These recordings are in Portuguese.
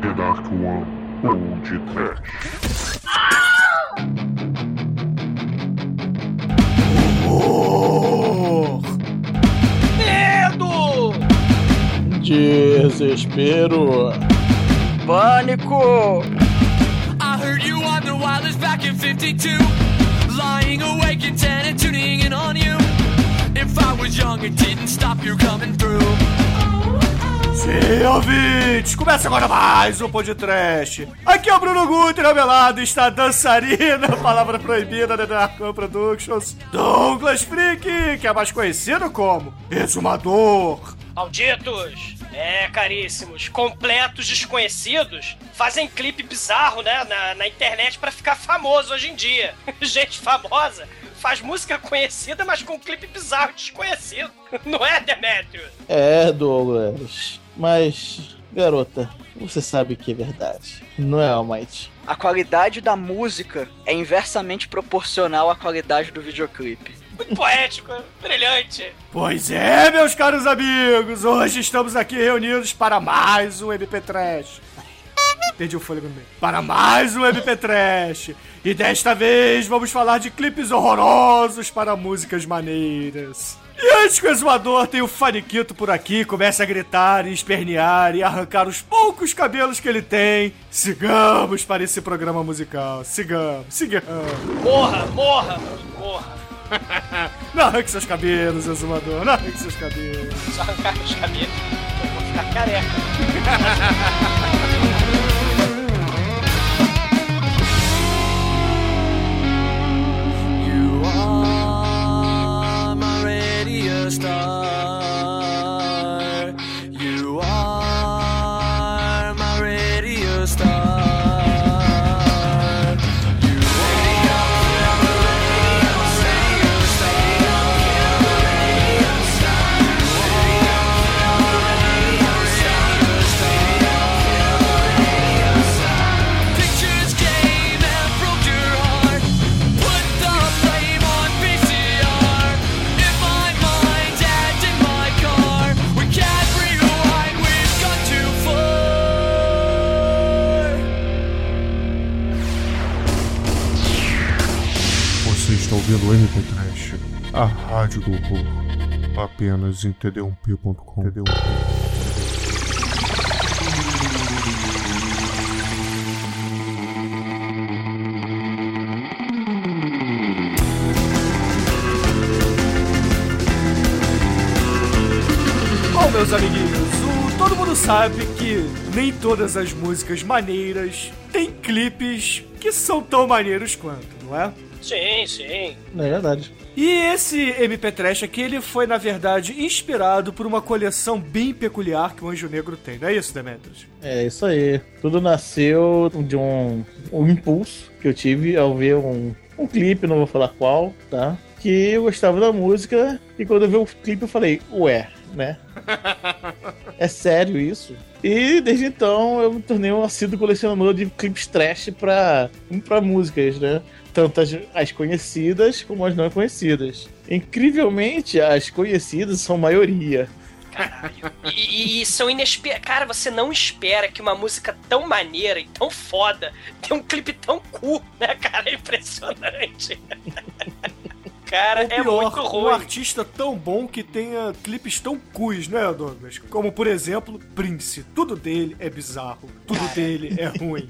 The Dark One ou de Trash. Horror! Medo! Desespero! Pânico! I heard you on the wireless back in 52. Lying awake in 10 and tuning in on you. If I was young, it didn't stop you coming through. Sim, ouvintes! Começa agora mais um podcast. Aqui é o Bruno Guter, ao meu lado está a dançarina, palavra proibida da Dark One Productions, Douglas Freak, que é mais conhecido como Exumador. Malditos! É, caríssimos, completos desconhecidos fazem clipe bizarro, né, na, na internet pra ficar famoso hoje em dia. Gente famosa faz música conhecida, mas com clipe bizarro desconhecido. Não é, Demetrius? É, Douglas. Mas, garota, você sabe que é verdade. Não é, Almighty? A qualidade da música é inversamente proporcional à qualidade do videoclipe. Muito poético, brilhante. Pois é, meus caros amigos, hoje estamos aqui reunidos para mais um MP Trash. Perdi o fôlego no meio. Para mais um MP Trash. E desta vez vamos falar de clipes horrorosos para músicas maneiras. E antes que o exumador tenha o faniquito por aqui, comece a gritar e espernear e arrancar os poucos cabelos que ele tem, sigamos para esse programa musical. Sigamos, sigamos. Morra, morra, morra. Não arranque seus cabelos, exumador, não arranque seus cabelos. Se arrancar meus cabelos, eu vou ficar careca. radio star. Ouvindo o MP Trash, a rádio do horror. Apenas em td1p.com. td1p. Bom, meus amiguinhos, o- todo mundo sabe que nem todas as músicas maneiras têm clipes que são tão maneiros quanto, não é? Sim, sim. Não é verdade. E esse MP Trash aqui, ele foi, na verdade, inspirado por uma coleção bem peculiar que o Anjo Negro tem, não é isso, Demetrius? É isso aí. Tudo nasceu de um, um impulso que eu tive ao ver um, um clipe, não vou falar qual, tá? Que eu gostava da música e quando eu vi o clipe eu falei, ué, né? é sério isso? E desde então eu me tornei um assíduo colecionador de clipes trash pra, pra músicas, né? Tanto as, as conhecidas como as não conhecidas. Incrivelmente, as conhecidas são maioria. E, e são inesperados. Cara, você não espera que uma música tão maneira e tão foda tenha um clipe tão cool, né, cara? É impressionante. cara, Ou é pior, muito um ruim. artista tão bom que tenha clipes tão cus, né, Douglas? Como, por exemplo, Prince. Tudo dele é bizarro. Tudo dele é ruim.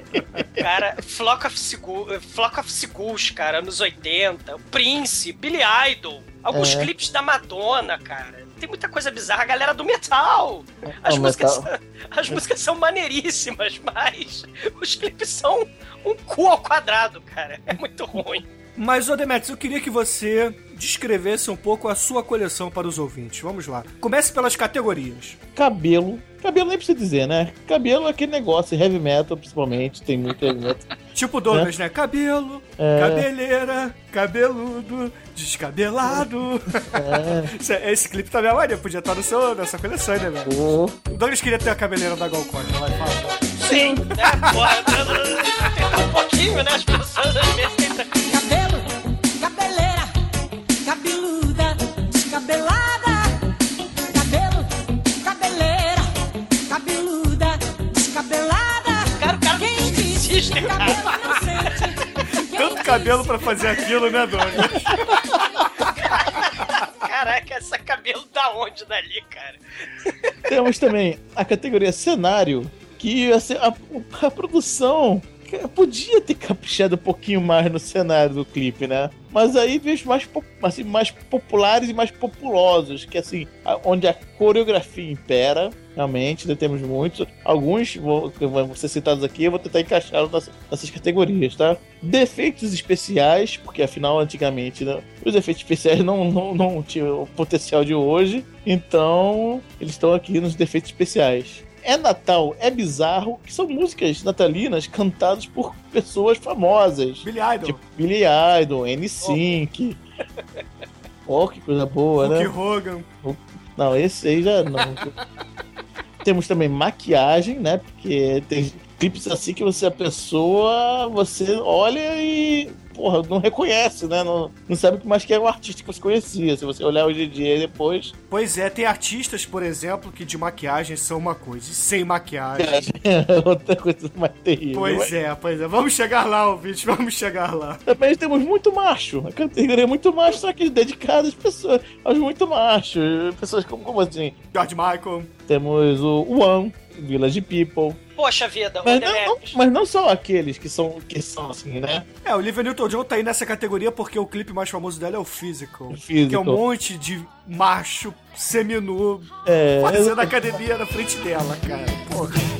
Cara, Flock of, Seagull, Flock of Seagulls, cara, anos 80. O Prince, Billy Idol. Alguns É. clipes da Madonna, cara. Tem muita coisa bizarra. A galera do metal. As, o músicas, metal. as músicas são maneiríssimas, mas os clipes são um cu ao quadrado, cara. É muito ruim. Mas, ô Demetrius, eu queria que você descrevesse um pouco a sua coleção para os ouvintes. Vamos lá. Comece pelas categorias. Cabelo. Cabelo nem precisa dizer, né? Cabelo é aquele negócio, heavy metal principalmente, tem muito heavy metal. Tipo Douglas, né? Cabelo, É. cabeleira, cabeludo, descabelado. Esse, esse clipe também é maneiro, podia estar no seu, na sua coleção, né, velho? Pô, O Douglas queria ter a cabeleira da Gal Costa, vai falar. Sim. É, porra, tem um pouquinho, né? As pessoas às vezes tentam. descabelada, cabelo, cabeleira, cabeluda, descabelada. Cara, o cara Quem diz que cabelo inocente. Tanto cabelo pra fazer aquilo, né, dona? Caraca, essa cabelo tá onde dali, cara? Temos também a categoria cenário, que a, a produção podia ter caprichado um pouquinho mais no cenário do clipe, né? Mas aí vejo mais, assim, mais populares e mais populosos, que assim, onde a coreografia impera, realmente, né, temos muitos. Alguns que vão ser citados aqui, eu vou tentar encaixar nessas, nessas categorias, tá? Defeitos especiais, porque afinal, antigamente, né, os efeitos especiais não, não, não tinham o potencial de hoje, então eles estão aqui nos defeitos especiais. É Natal, é bizarro, que são músicas natalinas cantadas por pessoas famosas. Billy Idol. Tipo Billy Idol, N-Sync. Oh, que coisa boa, Hulk né? Hogan. Não, esse aí já não. Temos também maquiagem, né? Porque tem clipes assim que você, a pessoa, você olha e, porra, não reconhece, né? Não, não sabe o que mais que é o artista que você conhecia. Se você olhar hoje em dia e depois, Pois é, tem artistas, por exemplo, que de maquiagem são uma coisa, e sem maquiagem. é outra coisa mais terrível. Pois é, pois é. Vamos chegar lá, ouvintes, vamos chegar lá. Também temos muito macho. A categoria muito macho, só que dedicada às pessoas, aos muito machos. Pessoas como, como assim? George Michael. Temos o One, Village People. Poxa vida, Mas não, não- mas não só aqueles que são, que são assim, né? É, o Olivia Newton-John tá aí nessa categoria porque o clipe mais famoso dela é o Physical. Physical. Que é um monte de macho seminu É, fazendo academia na frente dela, cara. Porra.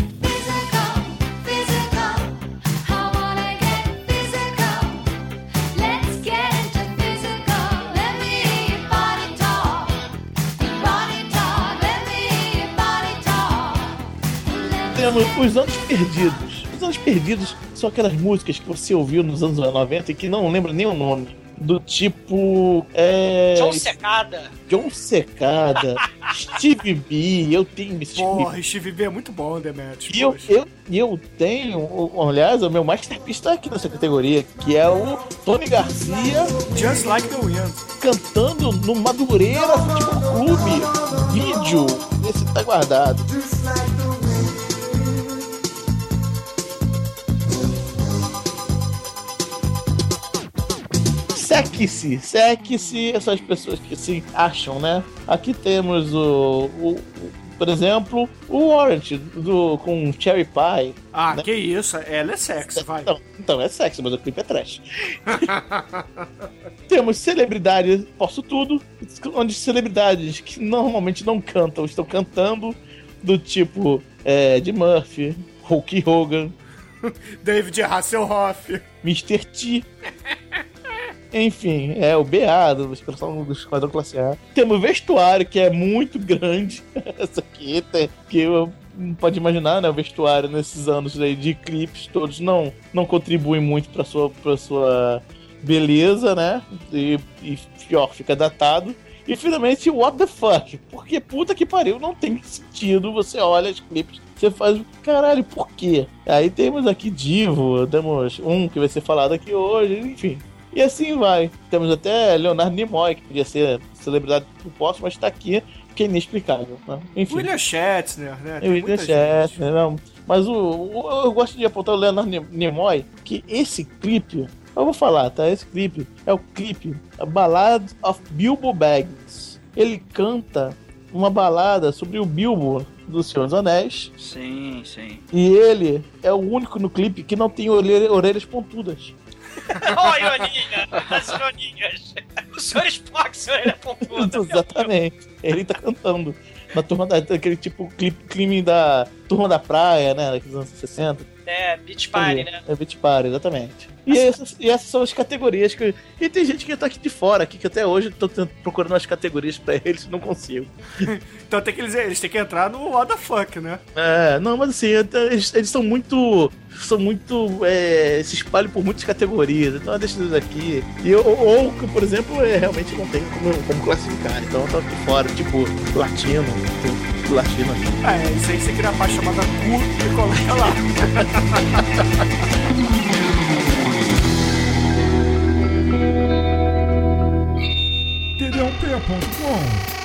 Temos os anos perdidos. Os anos perdidos são aquelas músicas que você ouviu nos anos 90 e que não lembra nem o nome. Do tipo. É. John Secada. John Secada, Steve B. Eu tenho esse Steve B. Porra, Steve B é muito bom, Demetrius. E eu, eu, eu tenho, aliás, o meu masterpiece tá aqui nessa categoria, que é o Tony Garcia Just Like the Wind. cantando no Madureira Futebol Clube. Vídeo, esse tá guardado. Seque-se, seque-se essas pessoas que se acham, né? Aqui temos o, o- o- por exemplo, o Orange do, com Cherry Pie. Ah, Né? que isso, ela é sexy, vai. Então, então é sexy, mas o clipe é trash. Temos celebridades, posso tudo, onde celebridades que normalmente não cantam, estão cantando, do tipo é, Ed Murphy, Hulk Hogan, David Hasselhoff. Mr. T. Enfim, é o BA do Esquadrão do Esquadrão Classe A. Temos vestuário, que é muito grande. Essa aqui, que eu pode imaginar, né? O vestuário nesses anos aí de clipes todos não, não contribuem muito pra sua, pra sua beleza, né? E, e pior, fica datado. E finalmente, what the fuck? Porque puta que pariu, não tem sentido. Você olha os clipes, você faz, caralho, por quê? Aí temos aqui Divo, temos um que vai ser falado aqui hoje, enfim. E assim vai. Temos até Leonardo Nimoy, que podia ser celebridade do posto, mas tá aqui, que é inexplicável. Né? Enfim. William Shatner, né? Tem William gente. Shatner, não. Mas o, o- eu gosto de apontar o Leonardo Ni- Nimoy, que esse clipe, eu vou falar, tá? Esse clipe é o clipe a Ballad of Bilbo Baggins. Ele canta uma balada sobre o Bilbo do Senhor dos Anéis. Sim, sim. E ele é o único no clipe que não tem orelha- orelhas pontudas. Ó, ironia! As ironias! O Sr. Spock, senhor, ele é. Exatamente. Ele tá cantando. Na turma da. aquele tipo clipe, clima da. Turma da praia, né? Daqueles anos 60. É, Beach Party, né? É Beach Party, exatamente. E essas, e essas são as categorias que. E tem gente que tá aqui de fora, aqui, que até hoje eu tô procurando as categorias pra eles e não consigo. Então tem que eles, eles têm que entrar no what the fuck, né? É, não, mas assim, eles, eles são muito. São muito. é, se espalham por muitas categorias. Então eu deixo eles aqui. E eu, ou, por exemplo, é, realmente não tem como, como classificar. Então eu tô aqui fora, tipo, latino. tipo, Latino aqui. É, isso aí você cria a parte chamada cu e coloca lá. td1p.com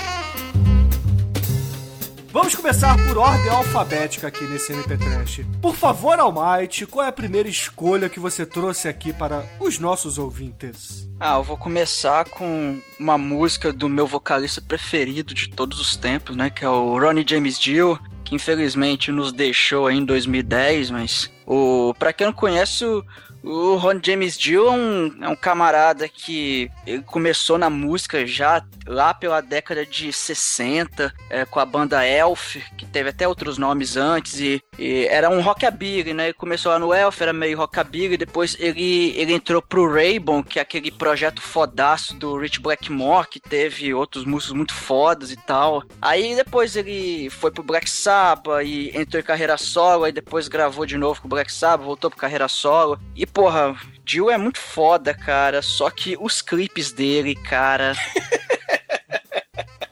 Vamos começar por ordem alfabética aqui nesse MP Trash. Por favor, Almighty, qual é a primeira escolha que você trouxe aqui para os nossos ouvintes? Ah, eu vou começar com uma música do meu vocalista preferido de todos os tempos, né? Que é o Ronnie James Dio, que infelizmente nos deixou em 2010, mas o para quem não conhece o o Ron James Dio é um, é um camarada que começou na música já lá pela década de 60, é, com a banda Elf, que teve até outros nomes antes, e, e era um rockabilly, né? Ele começou lá no Elf, era meio rockabilly, depois ele, ele entrou pro Rainbow, que é aquele projeto fodaço do Rich Blackmore, que teve outros músicos muito fodas e tal. Aí depois ele foi pro Black Sabbath e entrou em carreira solo, aí depois gravou de novo com o Black Sabbath, voltou pro carreira solo. E porra, Dio é muito foda, cara. Só que os clipes dele, cara.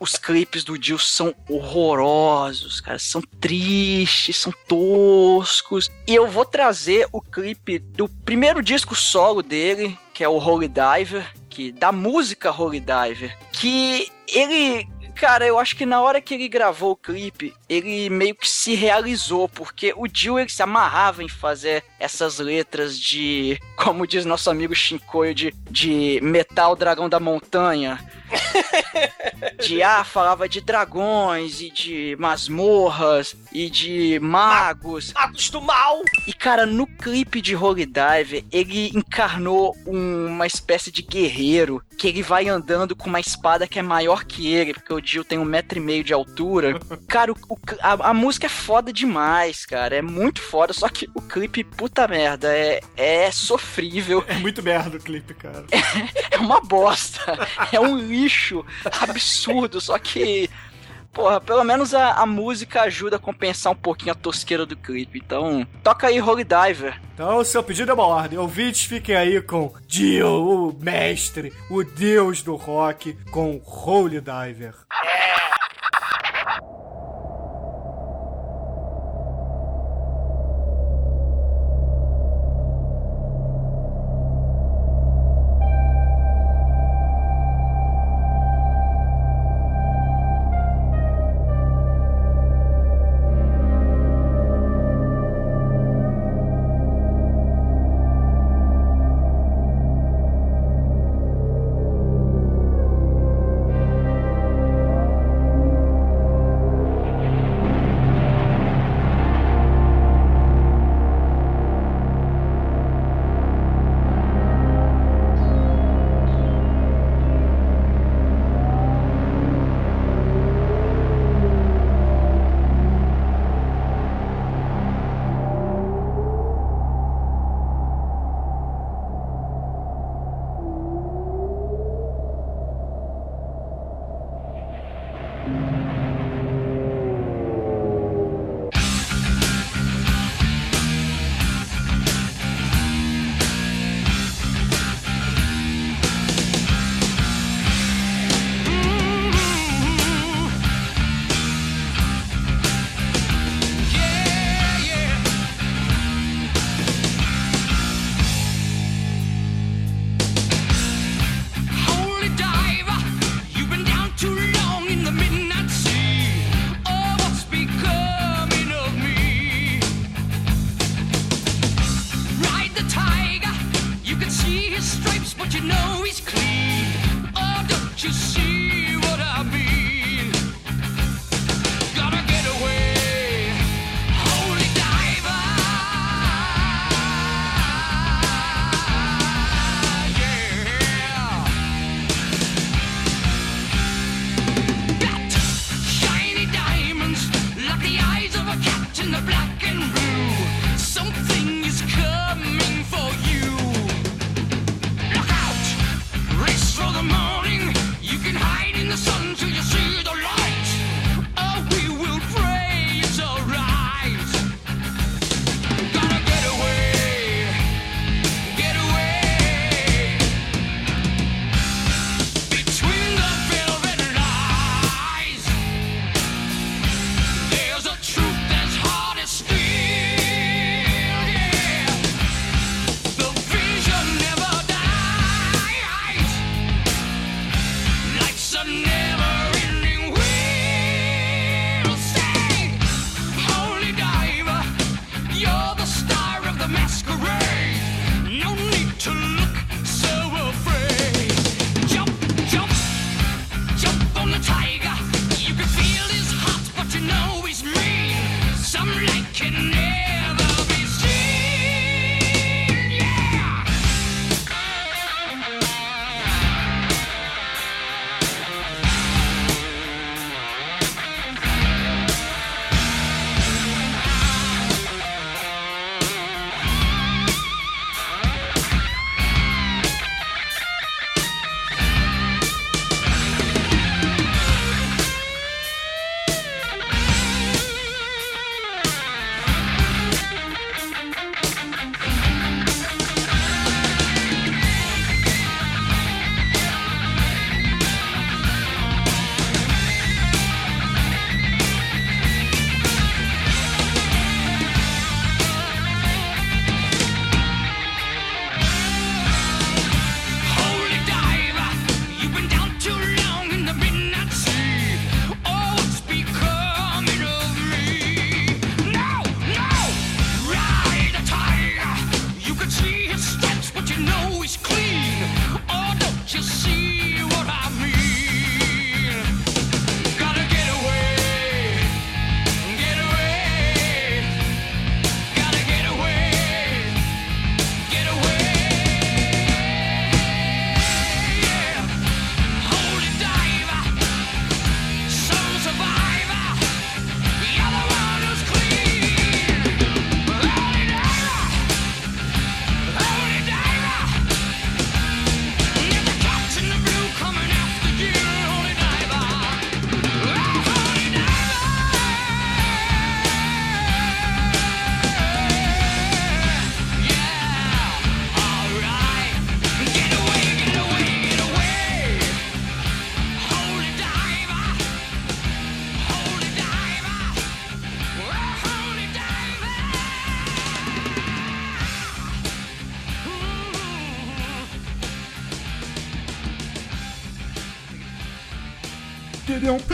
os clipes do Dio são horrorosos, cara. São tristes, são toscos. E eu vou trazer o clipe do primeiro disco solo dele, que é o Holy Diver, que da música Holy Diver, que ele Cara, eu acho que na hora que ele gravou o clipe, ele meio que se realizou, porque o Dio ele se amarrava em fazer essas letras de, como diz nosso amigo Shinkoio, de, de metal dragão da montanha. de ah, falava de dragões e de masmorras e de magos. Magos do mal! E cara, no clipe de Holy Diver, ele encarnou um- uma espécie de guerreiro que ele vai andando com uma espada que é maior que ele, porque o Dio tem um metro e meio de altura. Cara, o- o a, a música é foda demais, cara. É muito foda, só que o clipe, puta merda, é, é sofrível. É muito merda o clipe, cara. É uma bosta. É um lixo absurdo. Só que, porra, pelo menos a, a música ajuda a compensar um pouquinho a tosqueira do clipe. Então, toca aí Holy Diver. Então, o seu pedido é uma ordem. Ouvintes, fiquem aí com Dio, o mestre, o deus do rock, com Holy Diver. Holy in the black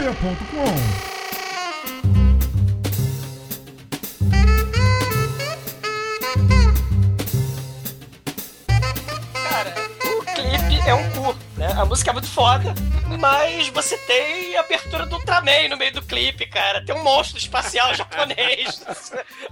td1p.com. Cara, o clipe é um cu, né? A música é muito foda, mas você tem a abertura do Ultraman no meio do clipe, cara. Tem um monstro espacial japonês,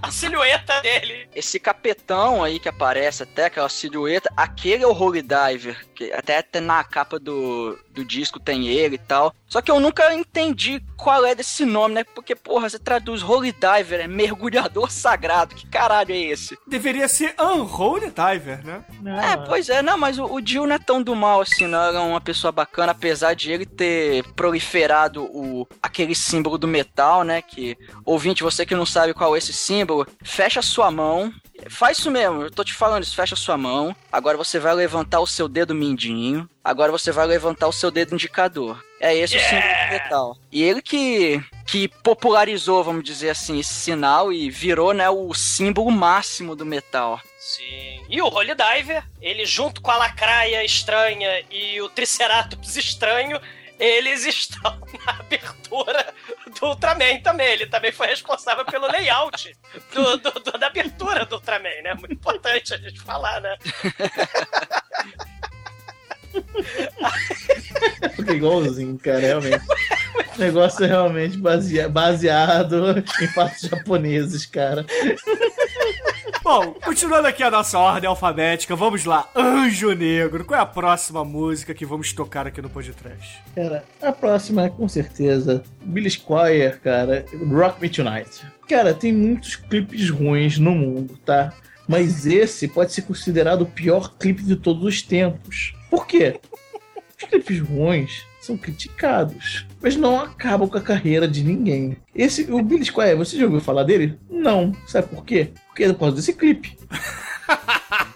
a silhueta dele. Esse capetão aí que aparece, até aquela silhueta, aquele é o Holy Diver, que até, até na capa do, do disco tem ele e tal. Só que eu nunca entendi qual é desse nome, né? Porque, porra, você traduz Holy Diver, é mergulhador sagrado. Que caralho é esse? Deveria ser Unholy Diver, né? É, pois é, não, mas o, o Jill não é tão do mal assim, não. Ele é uma pessoa bacana, apesar de ele ter proliferado o, aquele símbolo do metal, né? Que, ouvinte, você que não sabe qual é esse símbolo, fecha sua mão. Faz isso mesmo, eu tô te falando isso, fecha sua mão. Agora você vai levantar o seu dedo mindinho. Agora você vai levantar o seu dedo indicador. É esse o símbolo do metal. E ele que, que popularizou, vamos dizer assim, esse sinal e virou, né, o símbolo máximo do metal. Sim. E o Holy Diver, ele junto com a lacraia estranha e o Triceratops estranho, eles estão na abertura do Ultraman também. Ele também foi responsável pelo layout do, do- do- da abertura do Ultraman, né? Muito importante a gente falar, né? Fica igualzinho, cara, realmente. O negócio é realmente basea- baseado em fatos japoneses, cara. Bom, continuando aqui a nossa ordem alfabética, vamos lá. Anjo Negro, qual é a próxima música que vamos tocar aqui no podcast? Cara, a próxima é com certeza Billy Squire, cara, Rock Me Tonight. Cara, tem muitos clipes ruins no mundo, tá? Mas esse pode ser considerado o pior clipe de todos os tempos. Por quê? Os clipes ruins são criticados, mas não acabam com a carreira de ninguém. Esse, o Billy Squire, você já ouviu falar dele? Não. Sabe por quê? Porque é por causa desse clipe.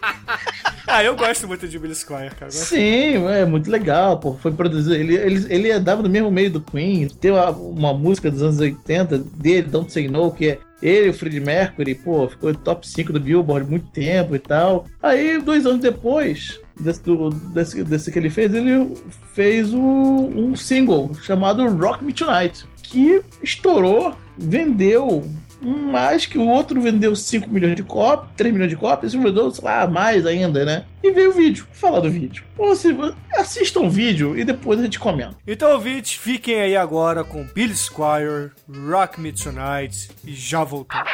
Ah, eu gosto muito de Billy Squire, cara. Sim, é muito legal, pô. Foi produzido. Ele, ele, ele andava no mesmo meio do Queen. Tem uma, uma música dos anos 80 dele, Don't Say No, que é ele o Freddie Mercury, pô, ficou top 5 do Billboard muito tempo e tal. Aí, dois anos depois desse, desse, desse que ele fez, ele fez o- um single chamado Rock Me Tonight, que estourou, vendeu mais que o outro vendeu 5 milhões de cópias, 3 milhões de cópias, esse vendeu, sei lá, mais ainda, né? E veio o vídeo. Fala do vídeo. Ou seja, assistam o vídeo e depois a gente comenta. Então, ouvintes, fiquem aí agora com Billy Squire, Rock Me Tonight e já voltamos.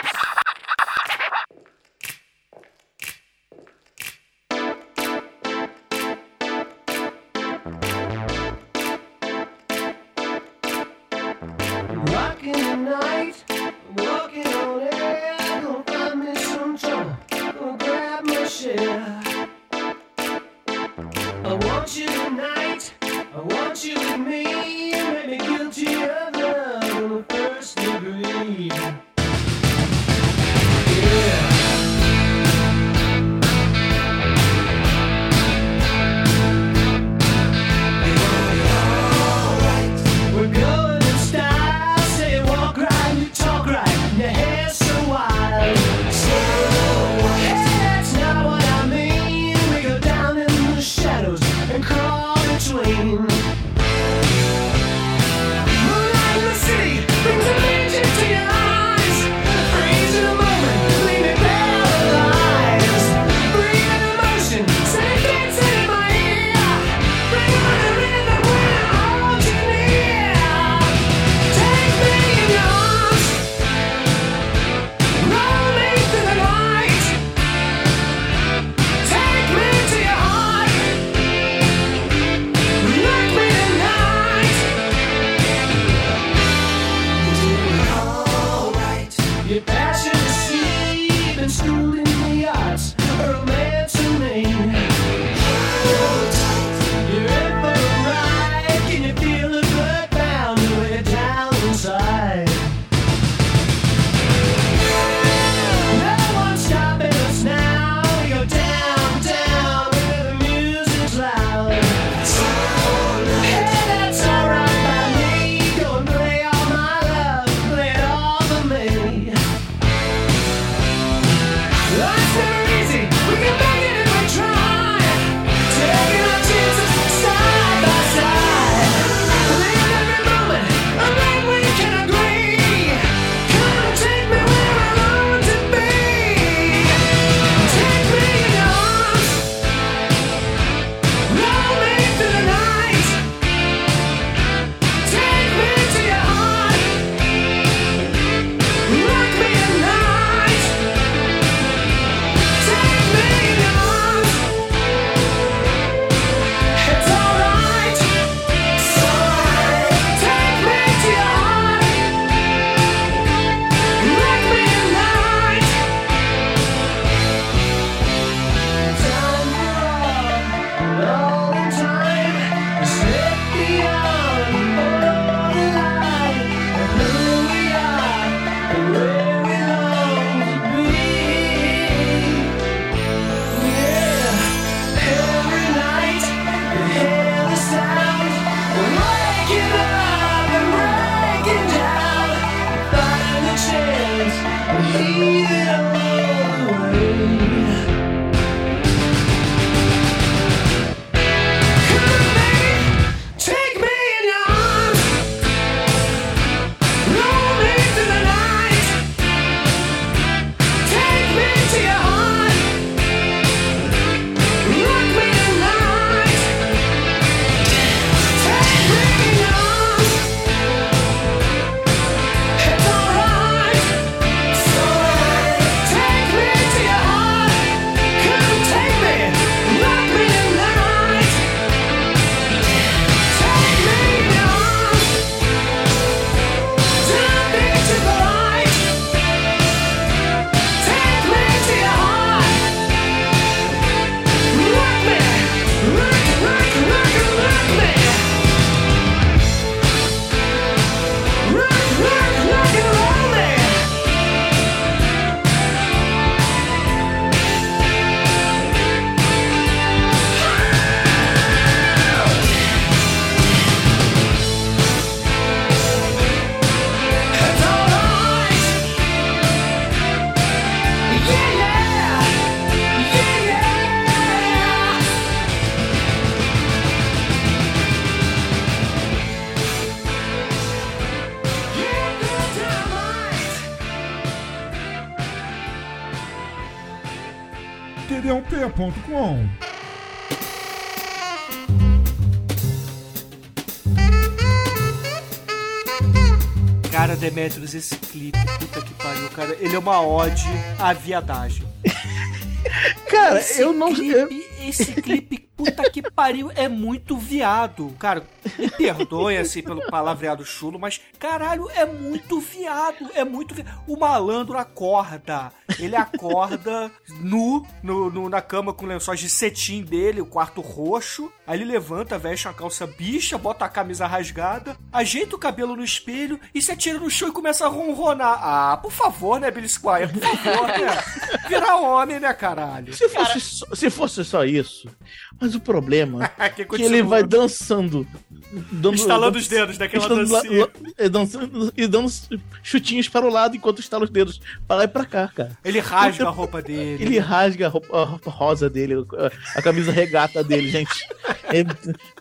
td1p.com. Cara, Demetrius, esse clipe, puta que pariu, cara. Ele é uma ode à viadagem. Cara, Esse eu não. eu- clipe, esse clipe, puta que pariu, é muito viado. Cara, me perdoe assim pelo palavreado chulo, mas caralho, é muito viado. É muito viado. O malandro acorda. Ele acorda nu no, no- na cama com lençóis de cetim dele, o quarto roxo. Aí ele levanta, veste uma calça bicha, bota a camisa rasgada, ajeita o cabelo no espelho e se atira no chão e começa a ronronar. Ah, por favor, né, Billy Squire? Por favor, né? Virar homem, né, caralho? Se fosse, só, se fosse só isso. Mas problema que que ele vai dançando. Dando, Estalando dando- os dedos daquela la- dancinha. la- e dançando- e dando chutinhos para o lado enquanto estala os dedos para lá e pra cá, cara. Ele rasga a roupa dele. Ele rasga a roupa, a roupa rosa dele, a, a camisa regata dele, gente. É-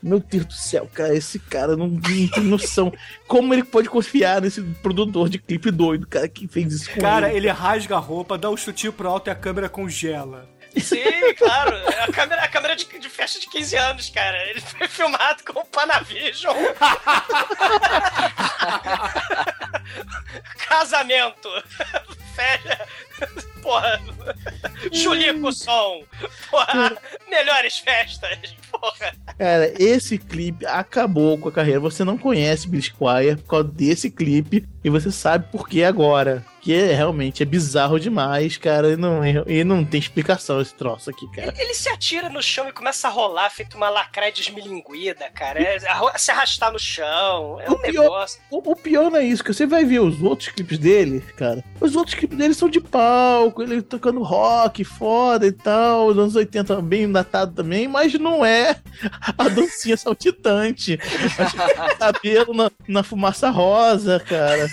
meu Deus do céu, cara, esse cara não, não tem noção. Como ele pode confiar nesse produtor de clipe doido, cara, que fez isso Cara, ele? ele rasga a roupa, dá um chutinho pro alto e a câmera congela. Sim, claro. É A câmera, a câmera de, de festa de 15 anos, cara. Ele foi filmado com o Panavision. Casamento. Festa. Porra. Julie com som. Porra. Melhores festas. Porra. Cara, esse clipe acabou com a carreira. Você não conhece Billy Squire por causa desse clipe e você sabe por que agora. Que é, realmente é bizarro demais, cara. E não, e não tem explicação esse troço aqui, cara. Ele se atira no chão e começa a rolar, feito uma lacraia desmilinguida, cara. É, se arrastar no chão. É um O pior- negócio. O, o pior não é isso, que você vai ver os outros clipes dele, cara. Os outros clipes dele são de palco, ele tocando rock, foda e tal, os anos 80 bem datado também, mas não é a dancinha saltitante. o cabelo na, na fumaça rosa, cara.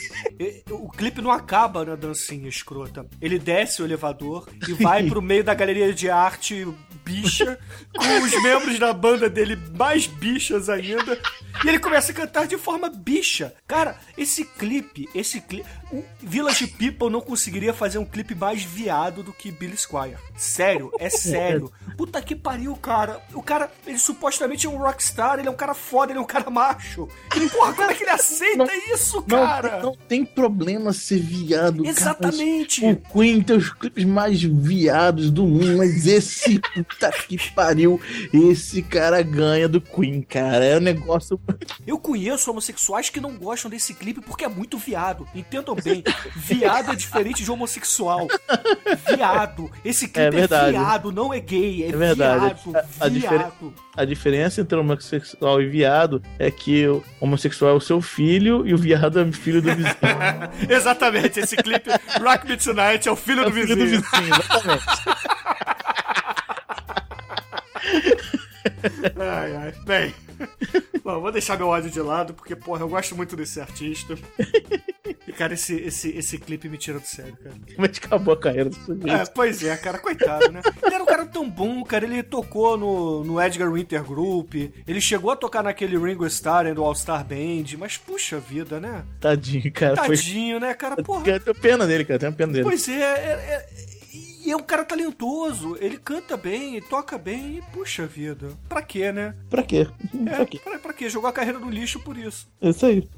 O clipe não acaba na dancinha escrota. Ele desce o elevador e vai pro meio da galeria de arte bicha, com os membros da banda dele mais bichas ainda. E ele começa a cantar de forma bicha. Cara, esse clipe, esse clipe. O Village People não conseguiria fazer um clipe mais viado do que Billy Squire. Sério, é sério. Puta que pariu, cara. O cara, ele supostamente é um rockstar, ele é um cara foda, ele é um cara macho. E porra, como é que ele aceita isso, cara? Não, não tem problema ser viado, cara, Exatamente. mas O Queen tem os clipes mais viados do mundo, mas esse puta que pariu, esse cara ganha do Queen, cara. É um negócio. Eu conheço homossexuais que não gostam desse clipe porque é muito viado. Entendam bem, viado é diferente de homossexual. Viado. Esse clipe É é, verdade. viado, não é gay, é, É verdade. viado. A- a. A diferença entre homossexual e viado é que o homossexual é o seu filho e o viado é o filho do vizinho. Exatamente, esse clipe Rock Me Tonight é o filho É do filho vizinho. do vizinho, exatamente. Ai, ai. Bem, bom, vou deixar meu ódio de lado, porque, porra, eu gosto muito desse artista. E, cara, esse, esse, esse clipe me tira do sério, cara. Como é acabou a carreira do sujeito? É, pois é, cara, coitado, né? Ele era um cara tão bom, cara. Ele tocou no, no Edgar Winter Group, ele chegou a tocar naquele Ringo Starr do All Star Band, mas puxa vida, né? Tadinho, cara. Foi... Tadinho, né, cara? Porra. Eu tenho pena dele, cara. Tenho pena dele. Pois é, é, é- e é um cara talentoso. Ele canta bem, toca bem, e puxa vida. Pra quê, né? Pra quê? É, Pra quê? pra, pra quê? Jogou a carreira no lixo por isso. É isso aí.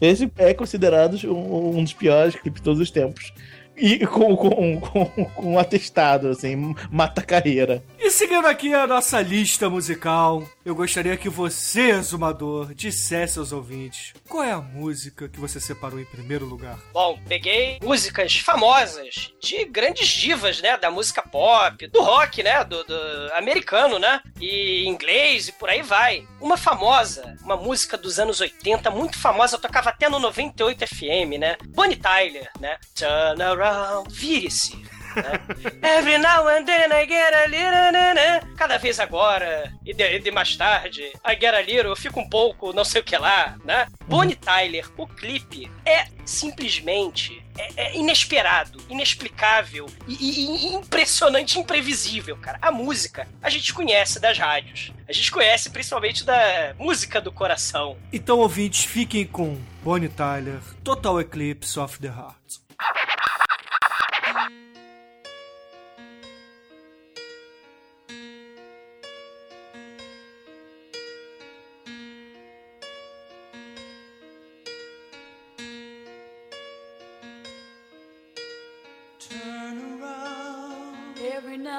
Esse é considerado um, um dos piores clipes de todos os tempos. E com, com, com, com um atestado, assim, mata a carreira. E seguindo aqui a nossa lista musical, eu gostaria que você, Zumador, dissesse aos ouvintes qual é a música que você separou em primeiro lugar. Bom, peguei músicas famosas de grandes divas, né? Da música pop, do rock, né? Do, do americano, né? E inglês e por aí vai. Uma famosa, uma música dos anos 80, muito famosa, tocava até no 98 FM, né? Bonnie Tyler, né? Turn around, vire-se. Né? Every now and then I get a little, né, né? Cada vez agora e de, e de mais tarde, I get a little, eu fico um pouco, não sei o que lá, né? Bonnie Tyler, o clipe é simplesmente é, é inesperado, inexplicável e, e- e impressionante, imprevisível, cara. A música a gente conhece das rádios, a gente conhece principalmente da música do coração. Então, ouvintes, fiquem com Bonnie Tyler, Total Eclipse of the Heart.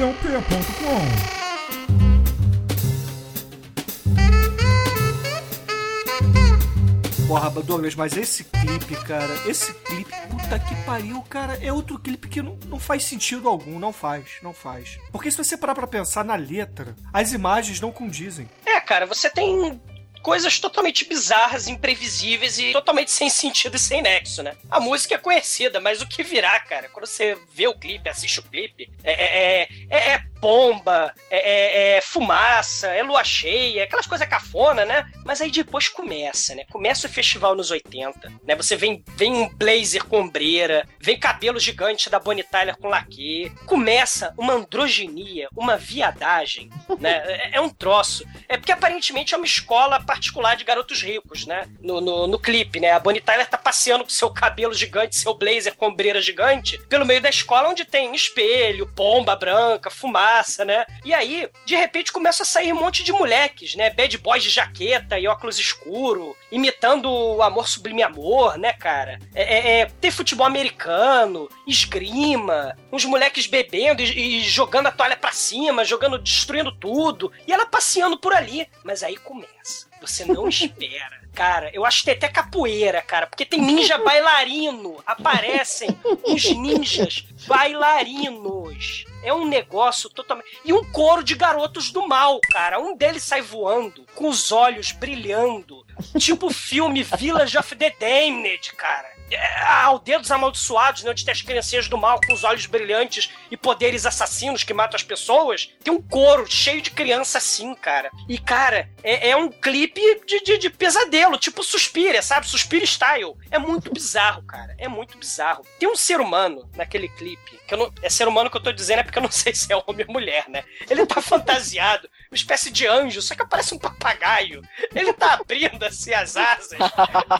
td1p.com. Porra, Douglas, mas esse clipe, cara, esse clipe, puta que pariu, cara, é outro clipe que não, não faz sentido algum, não faz, não faz. Porque se você parar pra pensar na letra, as imagens não condizem. É, cara, você tem coisas totalmente bizarras, imprevisíveis e totalmente sem sentido e sem nexo, né? A música é conhecida, mas o que virá, cara, quando você vê o clipe, assiste o clipe, é, é, é, é pomba, é, é- é fumaça, é lua cheia, aquelas coisas cafona, né? Mas aí depois começa, né? Começa o festival nos 80, né? Você vem, vem um blazer com ombreira, vem cabelo gigante da Bonnie Tyler com laque, começa uma androginia, uma viadagem, né? É, é um troço. É porque aparentemente é uma escola particular de garotos ricos, né? No, no, no clipe, né? A Bonnie Tyler tá passeando com seu cabelo gigante, seu blazer com ombreira gigante, pelo meio da escola onde tem espelho, pomba branca, fumaça, né? E aí, de repente, começa a sair um monte de moleques, né? Bad boys de jaqueta e óculos escuro, imitando o amor sublime amor, né, cara? É, é- é, tem futebol americano, esgrima, uns moleques bebendo e, e jogando a toalha pra cima, jogando, destruindo tudo. E ela passeando por ali. Mas aí começa. Você não espera. Cara, eu acho que tem até capoeira, cara, porque tem ninja bailarino. Aparecem uns ninjas bailarinos. É um negócio totalmente. E um coro de garotos do mal, cara. Um deles sai voando, com os olhos brilhando. Tipo o filme Village of the Damned, cara. É, Aldeia dos Amaldiçoados, né, onde tem as criancinhas do mal com os olhos brilhantes e poderes assassinos que matam as pessoas. Tem um coro cheio de criança assim, cara. E, cara, é, é um clipe de, de, de pesadelo, tipo Suspira, sabe? Suspira style. É muito bizarro, cara. É muito bizarro. Tem um ser humano naquele clipe, que eu não, é ser humano que eu tô dizendo é porque eu não sei se é homem ou mulher, né? Ele tá fantasiado, uma espécie de anjo, só que parece um papagaio. Ele tá abrindo assim as asas.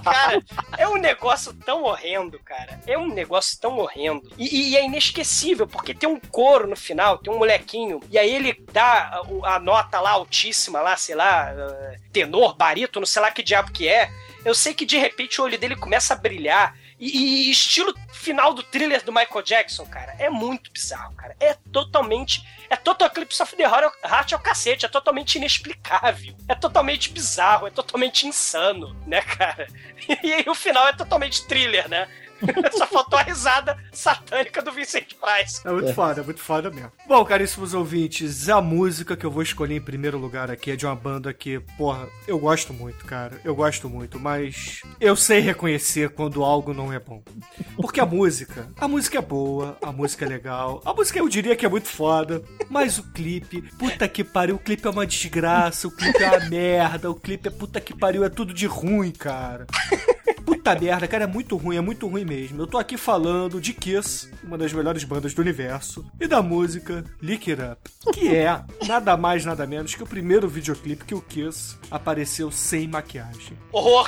Cara, é um negócio tão horrendo, cara. É um negócio tão horrendo. E, e é inesquecível, porque tem um coro no final, tem um molequinho, e aí ele dá o- a, nota lá altíssima, lá, sei lá, eh, tenor, barítono, sei lá que diabo que é. Eu sei que de repente o olho dele começa a brilhar. E, e estilo final do thriller do Michael Jackson, cara, é muito bizarro, cara. É totalmente. É Total Eclipse of the Heart ao cacete, é totalmente inexplicável. É totalmente bizarro, é totalmente insano, né, cara? E, aí o final é totalmente thriller, né? Só faltou a risada satânica do Vincent Price. É muito foda, é muito foda mesmo. Bom, caríssimos ouvintes, a música que eu vou escolher em primeiro lugar aqui é de uma banda que, porra, eu gosto muito, cara. Eu gosto muito, mas eu sei reconhecer quando algo não é bom. Porque a música, a música é boa, a música é legal, a música eu diria que é muito foda, mas o clipe, puta que pariu, o clipe é uma desgraça, o clipe é uma merda, o clipe é puta que pariu, é tudo de ruim, cara. Puta merda, cara, é muito ruim, é muito ruim mesmo. Eu tô aqui falando de Kiss, uma das melhores bandas do universo, e da música Lick It Up, que é nada mais, nada menos que o primeiro videoclipe que o Kiss apareceu sem maquiagem. Horror!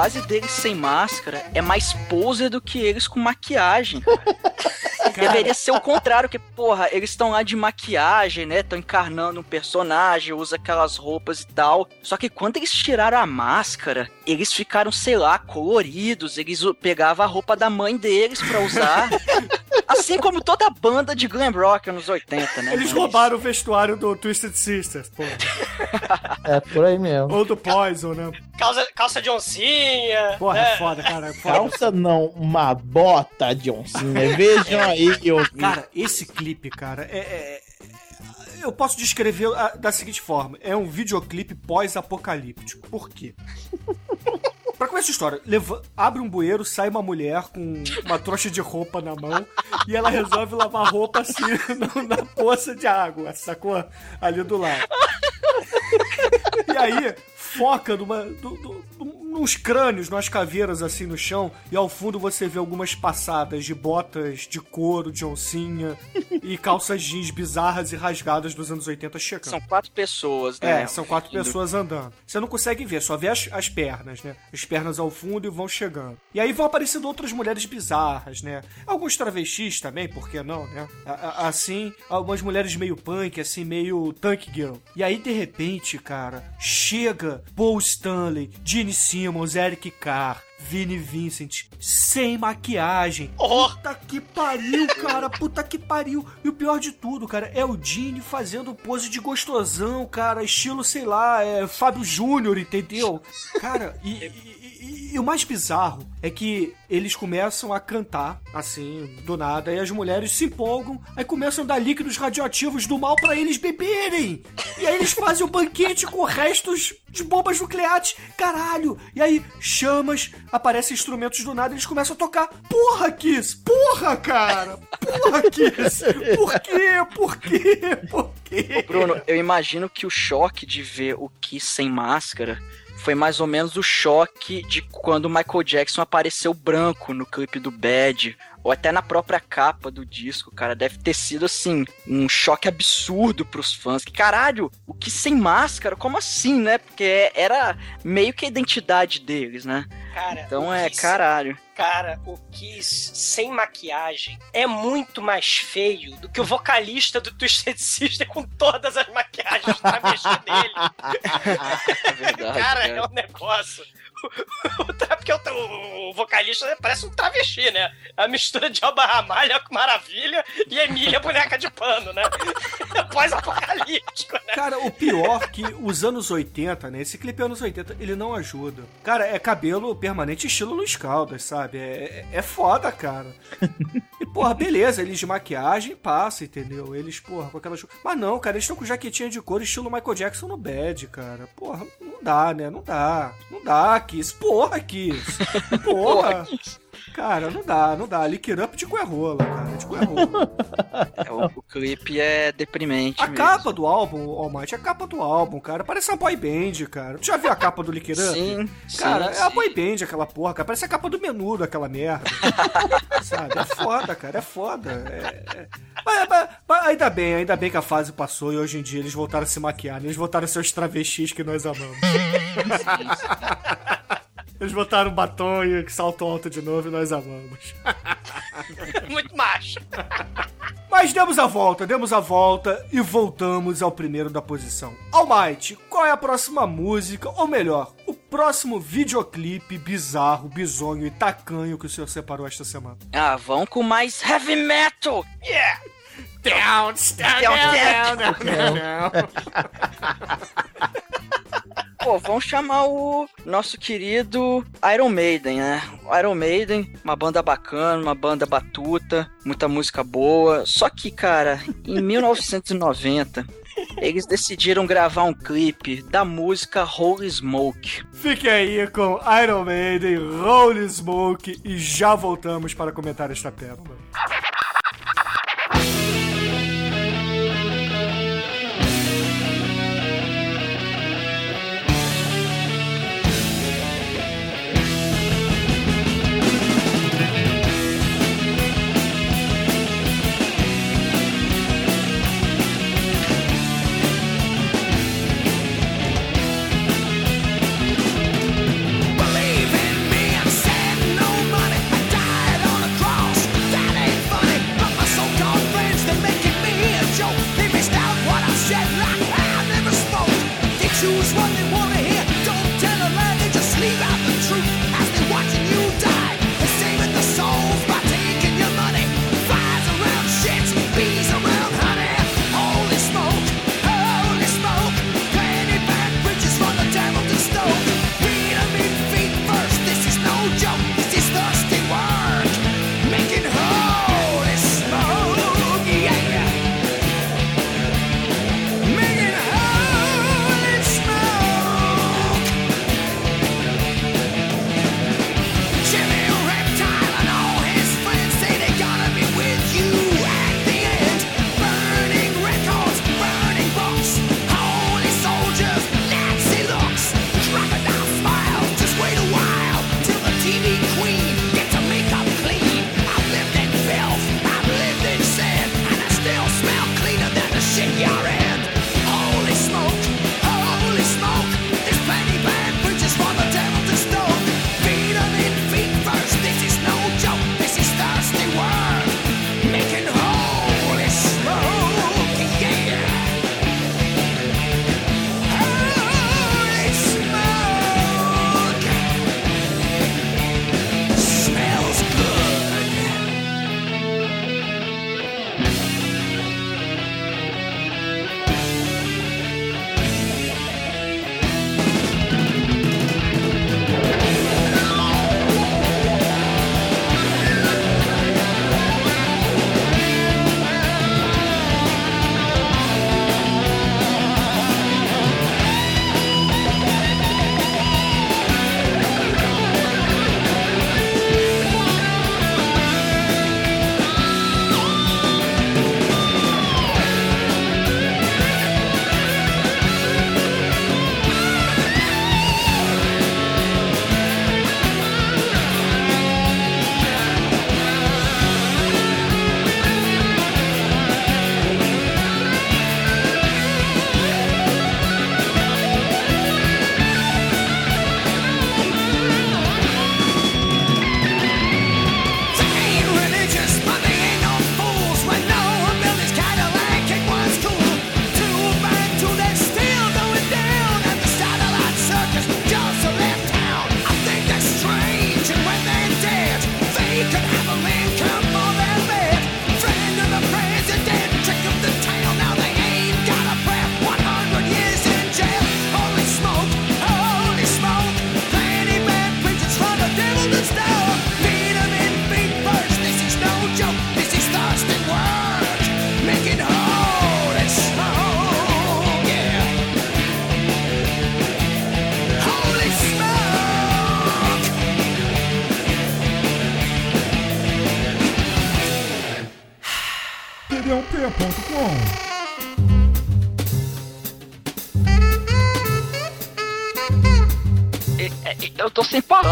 Fase deles sem máscara é mais poser do que eles com maquiagem, cara. Deveria ser o contrário, que, porra, eles estão lá de maquiagem, né? Estão encarnando um personagem, usa aquelas roupas e tal. Só que quando eles tiraram a máscara, eles ficaram, sei lá, coloridos. Eles pegavam a roupa da mãe deles pra usar. assim como toda banda de glam rock anos 80, né? Eles Mas- roubaram o vestuário do Twisted Sisters, pô. É por aí mesmo. Ou do Poison, né? Calça, calça de oncinha. Porra, né? é foda, cara. é foda. Calça não, uma bota de oncinha. Vejam aí que eu vi. Cara, esse clipe, cara, é. é- é- eu posso descrever a- da seguinte forma: é um videoclipe pós-apocalíptico. Por quê? Pra começar a história, leva- abre um bueiro, sai uma mulher com uma trouxa de roupa na mão e ela resolve lavar roupa assim no- na poça de água, sacou? Ali do lado. E aí, foca numa, do, do- nos crânios, nas caveiras assim no chão, e ao fundo você vê algumas passadas de botas de couro, de oncinha e calças jeans bizarras e rasgadas dos anos 80 chegando. São quatro pessoas, né? É, são quatro pessoas andando. Você não consegue ver, só vê as, as pernas, né? As pernas ao fundo e vão chegando. E aí vão aparecendo outras mulheres bizarras, né? Alguns travestis também, por que não, né? Assim, algumas mulheres meio punk, assim, meio tank girl. E aí, de repente, cara, chega Paul Stanley, Gene Simmons, Eric Carr, Vini Vincent, sem maquiagem. Puta que pariu, cara. Puta que pariu. E o pior de tudo, cara, é o Gene fazendo pose de gostosão, cara. Estilo, sei lá, é Fábio Júnior, entendeu? Cara, e, e- e- e o mais bizarro é que eles começam a cantar, assim, do nada, e as mulheres se empolgam, aí começam a dar líquidos radioativos do mal pra eles beberem. E aí eles fazem o banquete com restos de bombas nucleares. Caralho! E aí, chamas, aparecem instrumentos do nada eles começam a tocar. Porra, Kiss! Porra, cara! Porra, Kiss! Por quê? Por quê? Por quê? Bruno, eu imagino que o choque de ver o Kiss sem máscara foi mais ou menos o choque de quando o Michael Jackson apareceu branco no clipe do Bad, ou até na própria capa do disco, cara. Deve ter sido, assim, um choque absurdo pros fãs. Que caralho, o Kiss sem máscara? Como assim, né? Porque era meio que a identidade deles, né? Cara, Então é caralho. Cara, o Kiss sem maquiagem é muito mais feio do que o vocalista do Twisted Sister com todas as maquiagens travesti dele. É verdade. Cara, cara. é um negócio. Tra- Porque o, vocalista parece um travesti, né? A mistura de Alba Ramalha com Maravilha e Emília boneca de pano, né? Pós-apocalíptico, né? Cara, o pior que os anos 80, né? Esse clipe é anos 80, ele não ajuda. Cara, é cabelo permanente estilo Luiz Caldas, sabe? É, é, é foda, cara. E, porra, beleza, eles de maquiagem passa, entendeu? Eles, porra, com aquelas. Mas não, cara, eles estão com jaquetinha de couro estilo Michael Jackson no bad, cara. Porra, não dá, né? Não dá. Não dá, Kiss. Porra, Kiss. Porra. Cara, não dá, não dá. Lick It Up de coerrola, cara. De coerrola. É, o, o clipe é deprimente A mesmo. capa do álbum, Almighty, a capa do álbum, cara, parece uma boy band, cara. Tu já viu a capa do Lick It Up? Sim, Cara, sim, é a sim. boy band aquela porra, cara. Parece a capa do menudo, aquela merda. Sabe? É foda, cara, é foda. É- é- Mas, mas- mas ainda bem, ainda bem que a fase passou e hoje em dia eles voltaram a se maquiar, né? Eles voltaram a ser os travestis que nós amamos. Eles botaram batom e salto alto de novo e nós amamos. Muito macho. Mas demos a volta, demos a volta e voltamos ao primeiro da posição. Almighty, qual é a próxima música, ou melhor, o próximo videoclipe bizarro, bizonho e tacanho que o senhor separou esta semana? Ah, vão com mais heavy metal! Yeah! Down, down, down, down. Pô, vamos chamar o nosso querido Iron Maiden, né? Iron Maiden, uma banda bacana, uma banda batuta, muita música boa. Só que, cara, em 1990, eles decidiram gravar um clipe da música Holy Smoke. Fique aí com Iron Maiden, Holy Smoke e já voltamos para comentar esta pérola.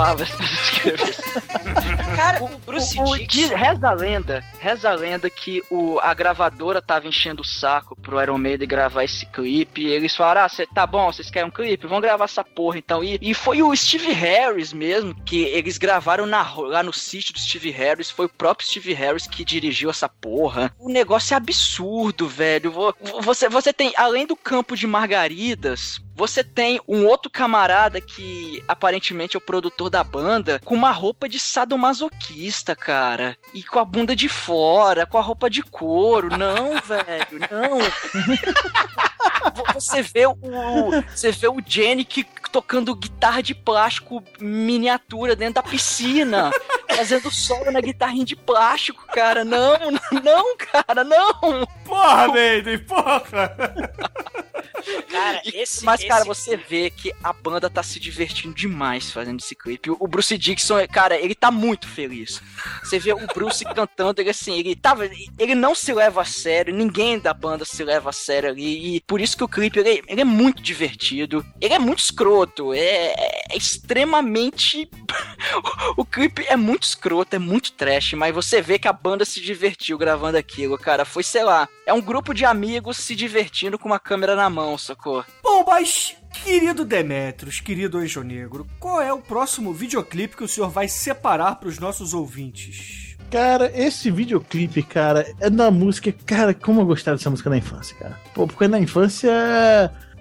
Palavras pra descrever. Cara, o Bruce O- o- diz- reza a lenda, reza a lenda que o, a gravadora tava enchendo o saco pro Iron Maiden gravar esse clipe. E eles falaram: ah, cê, tá bom, vocês querem um clipe? Vamos gravar essa porra então. E, e foi o Steve Harris mesmo, que eles gravaram na, lá no sítio do Steve Harris. Foi o próprio Steve Harris que dirigiu essa porra. O negócio é absurdo, velho. Vo- Você, você tem, além do campo de margaridas, você tem um outro camarada que aparentemente é o produtor da banda, com uma roupa de sadomasoquista, cara. E com a bunda de fora, com a roupa de couro. Não, velho, não. Vo- Você vê o. Você vê o Jenny que tocando guitarra de plástico miniatura dentro da piscina. Fazendo solo na guitarrinha de plástico, cara. Não, não, cara, não. Porra, Maiden, porra! Cara, esse... Mas, cara, esse- você vê que a banda tá se divertindo demais fazendo esse clipe. O Bruce Dixon, cara, ele tá muito feliz. Você vê o Bruce cantando, ele assim, ele tava. Ele não se leva a sério, ninguém da banda se leva a sério ali. E por isso que o clipe ele, ele é muito divertido. Ele é muito escroto. É, é extremamente. o clipe é muito escroto, é muito trash, mas você vê que a banda se divertiu gravando aquilo, cara. Foi, sei lá, é um grupo de amigos se divertindo com uma câmera na mão, mão, sacou? Bom, mas Querido Demetrios, querido Anjo Negro, qual é o próximo videoclipe que o senhor vai separar para os nossos ouvintes? Cara, esse videoclipe, cara, é da música. Cara, como eu gostava dessa música na infância, cara. Pô, porque na infância.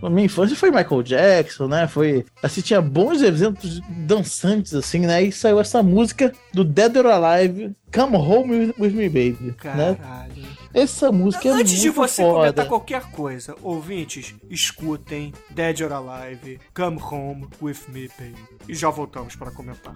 Na minha infância foi Michael Jackson, né? Foi. Assim, tinha bons eventos dançantes, assim, né? E saiu essa música do Dead or Alive, Come Home with Me Baby. Né? Caralho. Né? Essa música Antes é Antes de você foda. comentar qualquer coisa, ouvintes, escutem Dead or Alive, Come Home With Me, Baby. E já voltamos para comentar.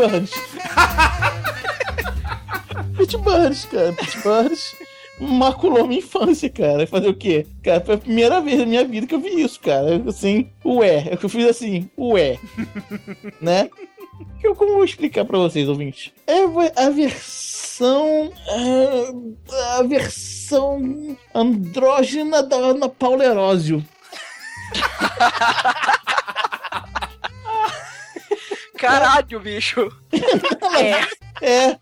Burns. Pete Burns, cara. Pete Burns maculou minha infância, cara. Fazer o quê? Cara, foi a primeira vez na minha vida que eu vi isso, cara. Assim, ué. É que eu fiz assim, ué. né? Que eu como vou explicar para vocês, ouvintes? É a versão. É, a versão andrógena da Ana Paula Erósio. não é?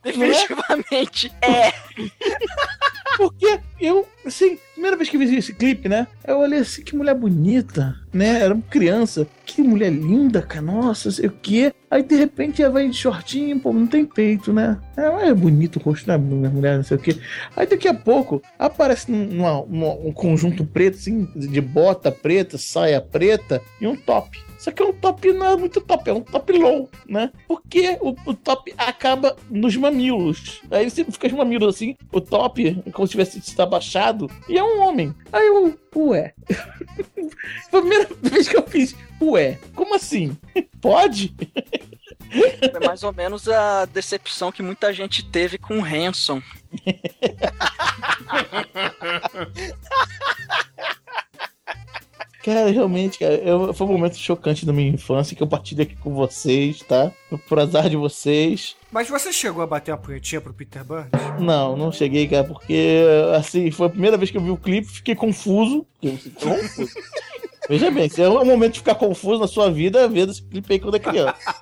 definitivamente é. Porque eu, assim, primeira vez que eu vi esse clipe, né? Eu olhei assim, que mulher bonita, né? Era uma criança. Que mulher linda, cara. Nossa, sei o quê. Aí de repente ela vai de shortinho, pô, não tem peito, né? É, é bonito o rosto da mulher, não sei o quê. Aí daqui a pouco aparece numa- numa- um conjunto preto, assim, de bota preta, saia preta e um top. Só que é um top não é muito top, é um top low, né? Porque o, o top acaba nos mamilos. Aí você fica os mamilos assim, o top, como se tivesse sido abaixado, e é um homem. Aí eu, ué. Primeira vez que eu fiz, ué, como assim? Pode? Foi mais ou menos a decepção que muita gente teve com o Hanson. Cara, realmente, cara, eu- foi um momento chocante da minha infância que eu partilho aqui com vocês, tá? Por azar de vocês. Mas você chegou a bater uma punhetinha pro Peter Burns? Não, não cheguei, cara, porque, assim, foi a primeira vez que eu vi o clipe, fiquei confuso. Confuso. Veja bem, se é um momento de ficar confuso na sua vida, ver esse clipe aí quando é criança.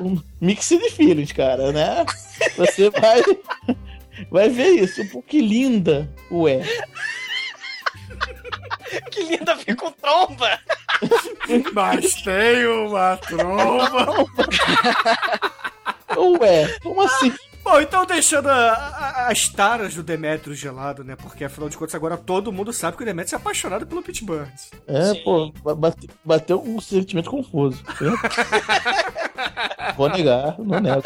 Um mix de feelings, cara, né? Você vai, vai ver isso. Pô, que linda, ué. Que linda vir com tromba. Mas tem uma tromba. Ué, como assim? Bom, então deixando a- a- as taras do Demetrio gelado, né? Porque afinal de contas agora todo mundo sabe que o Demetrio é apaixonado pelo Pete Burns. É, Sim. pô, ba- bate- bateu um sentimento confuso. Vou negar, não nego.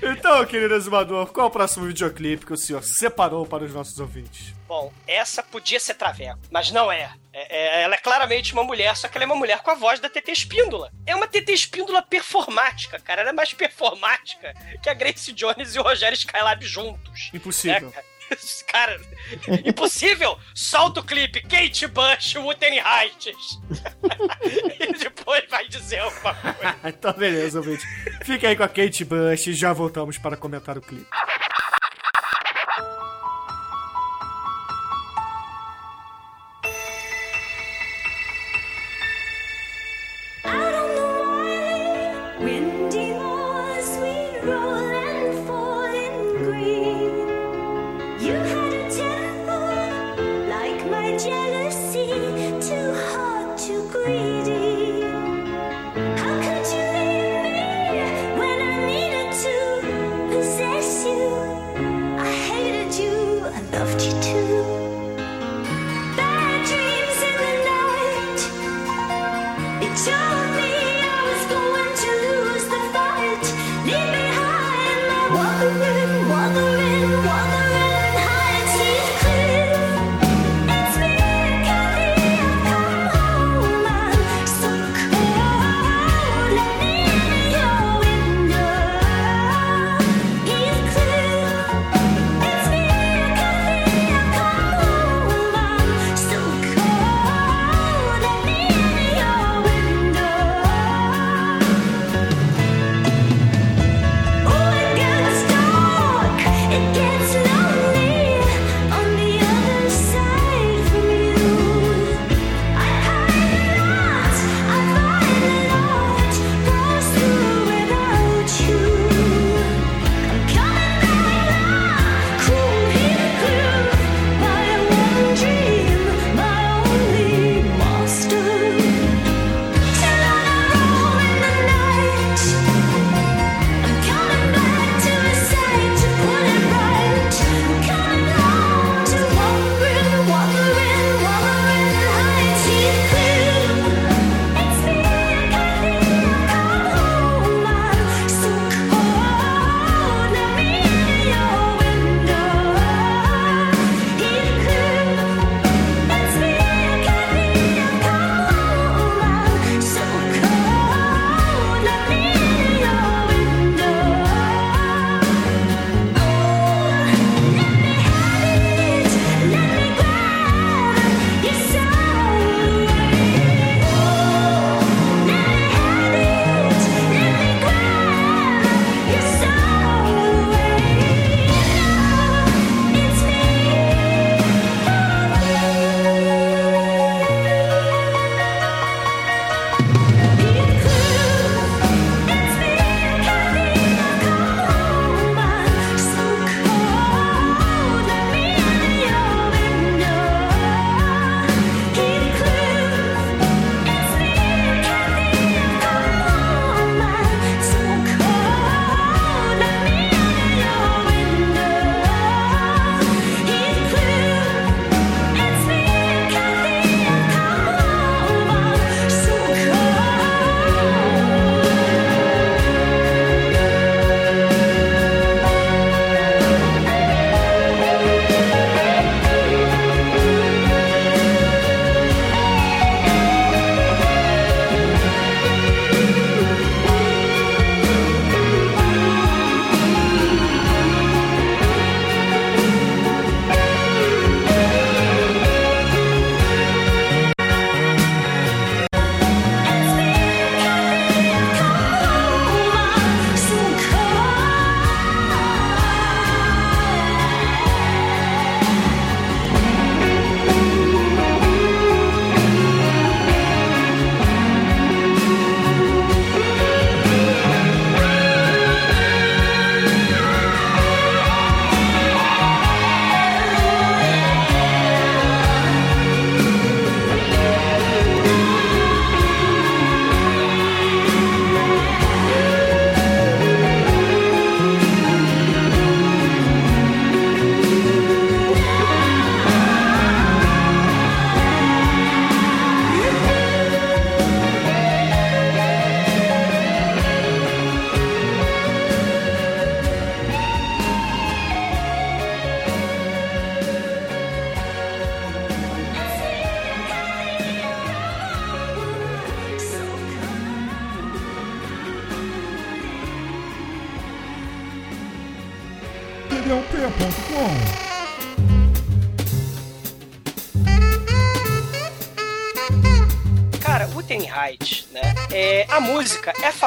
Então, querido exumador, qual é o próximo videoclipe que o senhor separou para os nossos ouvintes? Bom, essa podia ser Traveco, mas não é. É- é- Ela é claramente uma mulher, só que ela é uma mulher com a voz da TT Espíndola. É uma TT Espíndola performática, cara. Ela é mais performática que a Grace Jones e o Rogério Skylab juntos. Impossível. É, cara, impossível! Solta o clipe, Kate Bush, Wuthering Heights. e depois vai dizer alguma coisa. então, beleza, ouvinte. Fica aí com a Kate Bush e já voltamos para comentar o clipe.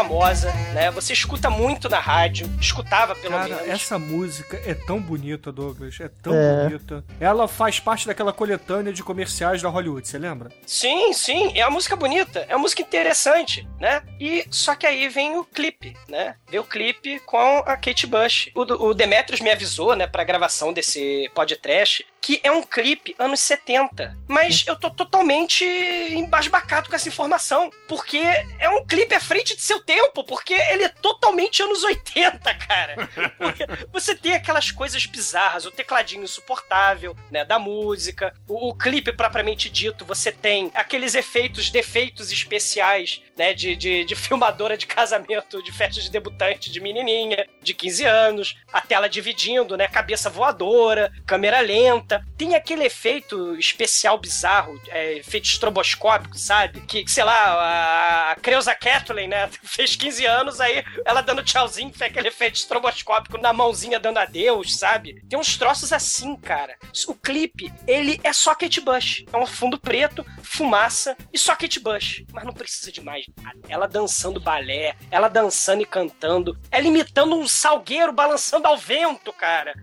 Famosa, né? Você escuta muito na rádio, escutava pelo Cara, menos. essa música é tão bonita, Douglas. É tão É. bonita. Ela faz parte daquela coletânea de comerciais da Hollywood, você lembra? Sim, sim, é uma música bonita, é uma música interessante, né? E só que aí vem o clipe, né? Vem o clipe com a Kate Bush. O, o Demetrius me avisou, né, pra gravação desse podcast, que é um clipe anos 70. Mas eu tô totalmente embasbacado com essa informação, porque é um clipe à frente de seu tempo, porque ele é totalmente anos 80, cara. Porque você tem aquelas coisas bizarras, o tecladinho insuportável, né, da música, o, o clipe propriamente dito, você tem aqueles efeitos, defeitos especiais, né, de, de, de filmadora de casamento, de festa de debutante de menininha, de 15 anos, a tela dividindo, né, cabeça voadora, câmera lenta, tem aquele efeito especial bizarro, é, efeito estroboscópico, sabe? Que, sei lá, a, Creuza Kathleen, né, fez 15 anos, aí ela dando tchauzinho, fez aquele efeito estroboscópico na mãozinha dando adeus, sabe? Tem uns troços assim, cara. O clipe, ele é só Kate Bush. É um fundo preto, fumaça e só Kate Bush. Mas não precisa de mais. Ela dançando balé, ela dançando e cantando, ela imitando um salgueiro balançando ao vento, cara.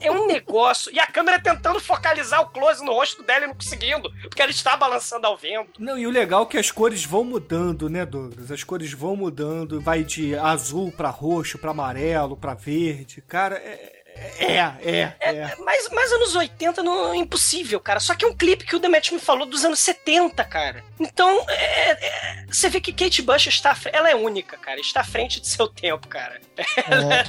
É um negócio. E a câmera tentando focalizar o close no rosto dela e não conseguindo, porque ela está balançando ao vento. Não, e o legal é que as cores vão mudando, né, Douglas? As cores vão mudando, vai de azul pra roxo, pra amarelo, pra verde. Cara, é. É, é, é. Mas, mas anos 80 não é impossível, cara. Só que é um clipe que o Demet me falou dos anos 70, cara. Então, é- é- você vê que Kate Bush está. Ela é única, cara. Está à frente de seu tempo, cara. Ela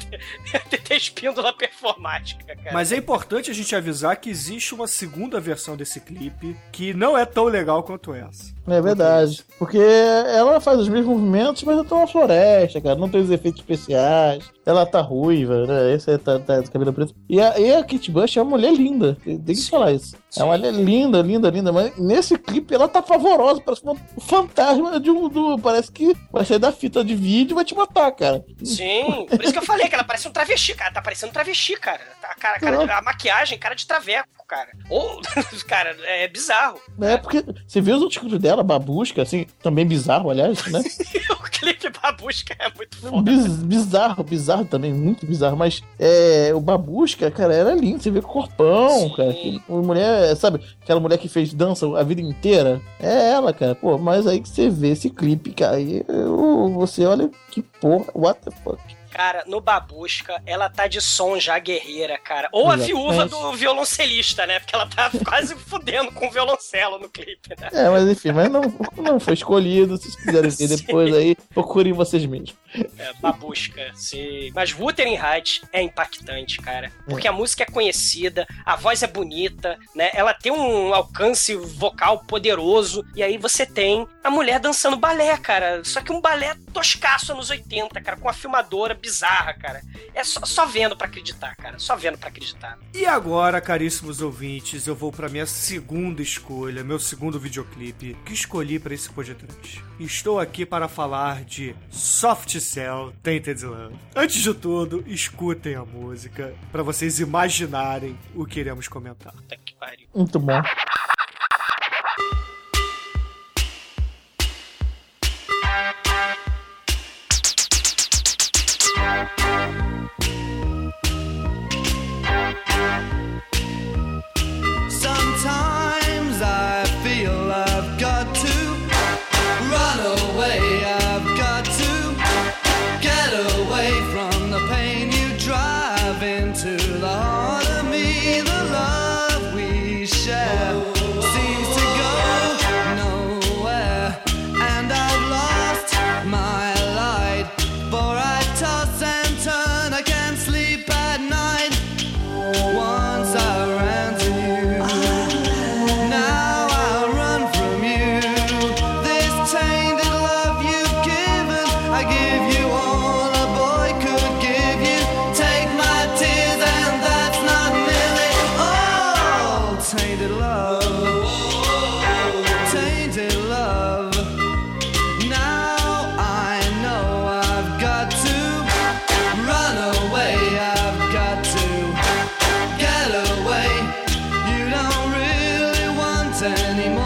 tem espíndola performática, cara. Mas é importante a gente avisar que existe uma segunda versão desse clipe que não é tão legal quanto essa. É verdade. Porque ela faz os mesmos movimentos, mas ela tá uma floresta, cara. Não tem os efeitos especiais. Ela tá ruiva, né? Esse aí tá, tá de cabelo preto. E a, e a Kate Bush é uma mulher linda. Tem que falar isso. É uma mulher linda, linda, linda. Mas nesse clipe ela tá pavorosa. Parece um fantasma de um. Do, parece que vai sair da fita de vídeo e vai te matar, cara. Sim, por isso que eu falei que ela parece um travesti, cara. Tá parecendo um travesti, cara. Tá- A, cara, cara de- a maquiagem, cara de traveco, cara. Ou, cara, é bizarro. É porque você vê os outros clipes dela, babusca, assim, também bizarro, aliás, né? o clipe Babusca é muito foda. Biz- bizarro, bizarro também, muito bizarro. Mas é, o Babusca, cara, era lindo. Você vê o corpão, Sim. cara. Uma mulher, sabe, aquela mulher que fez dança a vida inteira. É ela, cara. Pô, mas aí que você vê esse clipe, cara, aí eu- você olha que porra, what the fuck. Cara, no Babusca, ela tá de som já guerreira, cara. Ou a viúva do violoncelista, né? Porque ela tá quase fudendo com o violoncelo no clipe, né? É, mas enfim, mas não, não foi escolhido. Se vocês quiserem ver depois aí, procurem vocês mesmos. É, Babusca, sim. Mas Wuthering Heights é impactante, cara. Porque a música é conhecida, a voz é bonita, né? Ela tem um alcance vocal poderoso. E aí você tem a mulher dançando balé, cara. Só que um balé toscaço anos 80, cara, com uma filmadora bizarra, cara. É só, só vendo pra acreditar, cara. Só vendo pra acreditar. E agora, caríssimos ouvintes, eu vou pra minha segunda escolha, meu segundo videoclipe que escolhi pra esse podcast. Estou aqui para falar de Soft Cell Tainted Love. Antes de tudo, escutem a música pra vocês imaginarem o que iremos comentar. Puta que pariu. Muito bom.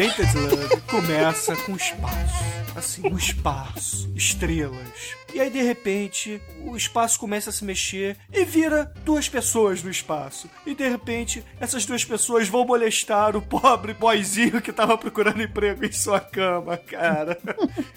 Love começa com espaço. Assim, um espaço, estrelas. E aí, de repente, o espaço começa a se mexer e vira duas pessoas no espaço. E de repente, essas duas pessoas vão molestar o pobre boyzinho que tava procurando emprego em sua cama, cara.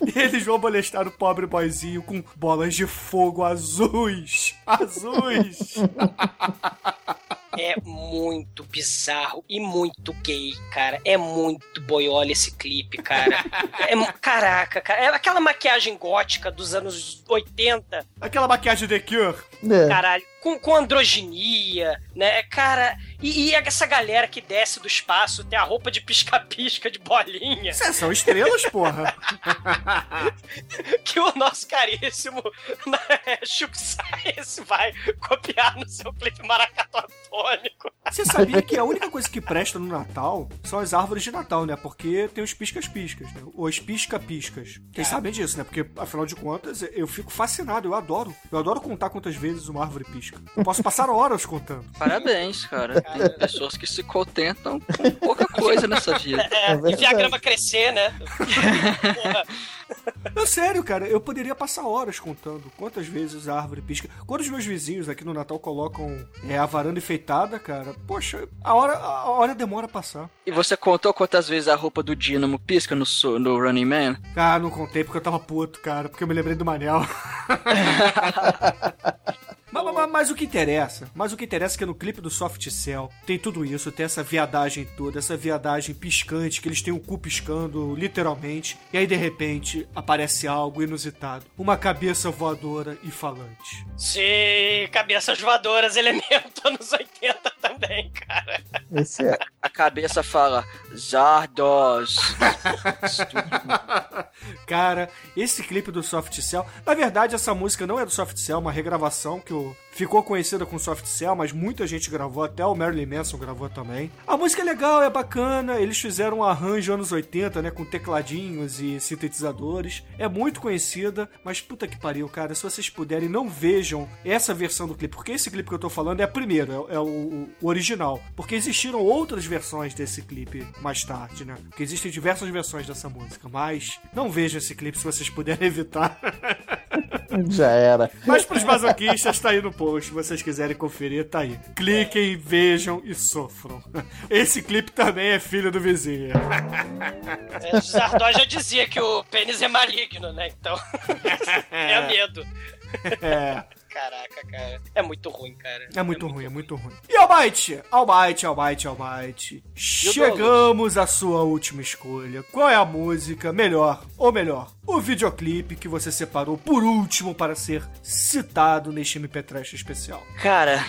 e eles vão molestar o pobre boyzinho com bolas de fogo azuis. Azuis! É muito bizarro e muito gay, cara. É muito boiola esse clipe, cara. É, caraca, cara. É aquela maquiagem gótica dos anos 80, Aquela maquiagem The Cure. É. caralho. Com, com androginia, né? Cara, e, e essa galera que desce do espaço tem a roupa de pisca-pisca, de bolinha, Cê, são estrelas, porra. que o nosso caríssimo né, Chuck Science vai copiar no seu clipe maracatônico. Você sabia que a única coisa que presta no Natal são as árvores de Natal, né? Porque tem os piscas-piscas, né? Os pisca-piscas. Vocês sabem disso, né? Porque, afinal de contas, eu fico fascinado, eu adoro. Eu adoro contar quantas vezes uma árvore pisca. Eu posso passar horas contando. Parabéns, cara. Tem pessoas que se contentam com pouca coisa nessa vida. É, É e a grama crescer, né? Não, sério, cara, eu poderia passar horas contando quantas vezes a árvore pisca. Quando os meus vizinhos aqui no Natal colocam é, a varanda enfeitada, cara, poxa, a hora, a hora demora a passar. E você contou quantas vezes a roupa do Dynamo pisca no, no Running Man? Ah, não contei porque eu tava puto, cara, porque eu me lembrei do Manel. Mas, mas- mas o que interessa, mas o que interessa é que no clipe do Soft Cell tem tudo isso, tem essa viadagem toda, essa viadagem piscante, que eles têm o cu piscando, literalmente, e aí de repente aparece algo inusitado, uma cabeça voadora e falante. Sim, cabeças voadoras, elemento anos 80 também, cara. Esse é. A cabeça fala Zardos. Cara, esse clipe do Soft Cell, na verdade essa música não é do Soft Cell, é uma regravação que o ficou conhecida com Soft Cell, mas muita gente gravou, até o Marilyn Manson gravou também. A música é legal, é bacana, eles fizeram um arranjo anos 80, né, com tecladinhos e sintetizadores. É muito conhecida, mas puta que pariu, cara, se vocês puderem, não vejam essa versão do clipe, porque esse clipe que eu tô falando é a primeira, é, é o, o original. Porque existiram outras versões desse clipe mais tarde, né? Porque existem diversas versões dessa música, mas não vejam esse clipe se vocês puderem evitar. Já era. Mas pros masoquistas, tá aí no post. Se vocês quiserem conferir, tá aí. Cliquem, vejam e sofram. Esse clipe também é filho do vizinho. É, já dizia que o pênis é maligno, né? Então, é medo. É, Caraca, cara. É muito ruim, cara. é muito ruim, é muito ruim. E Almighty, Almighty, Almighty, Almighty. Chegamos à sua última escolha. Qual é a música melhor, ou melhor, o videoclipe que você separou por último para ser citado neste MP Trash especial? Cara,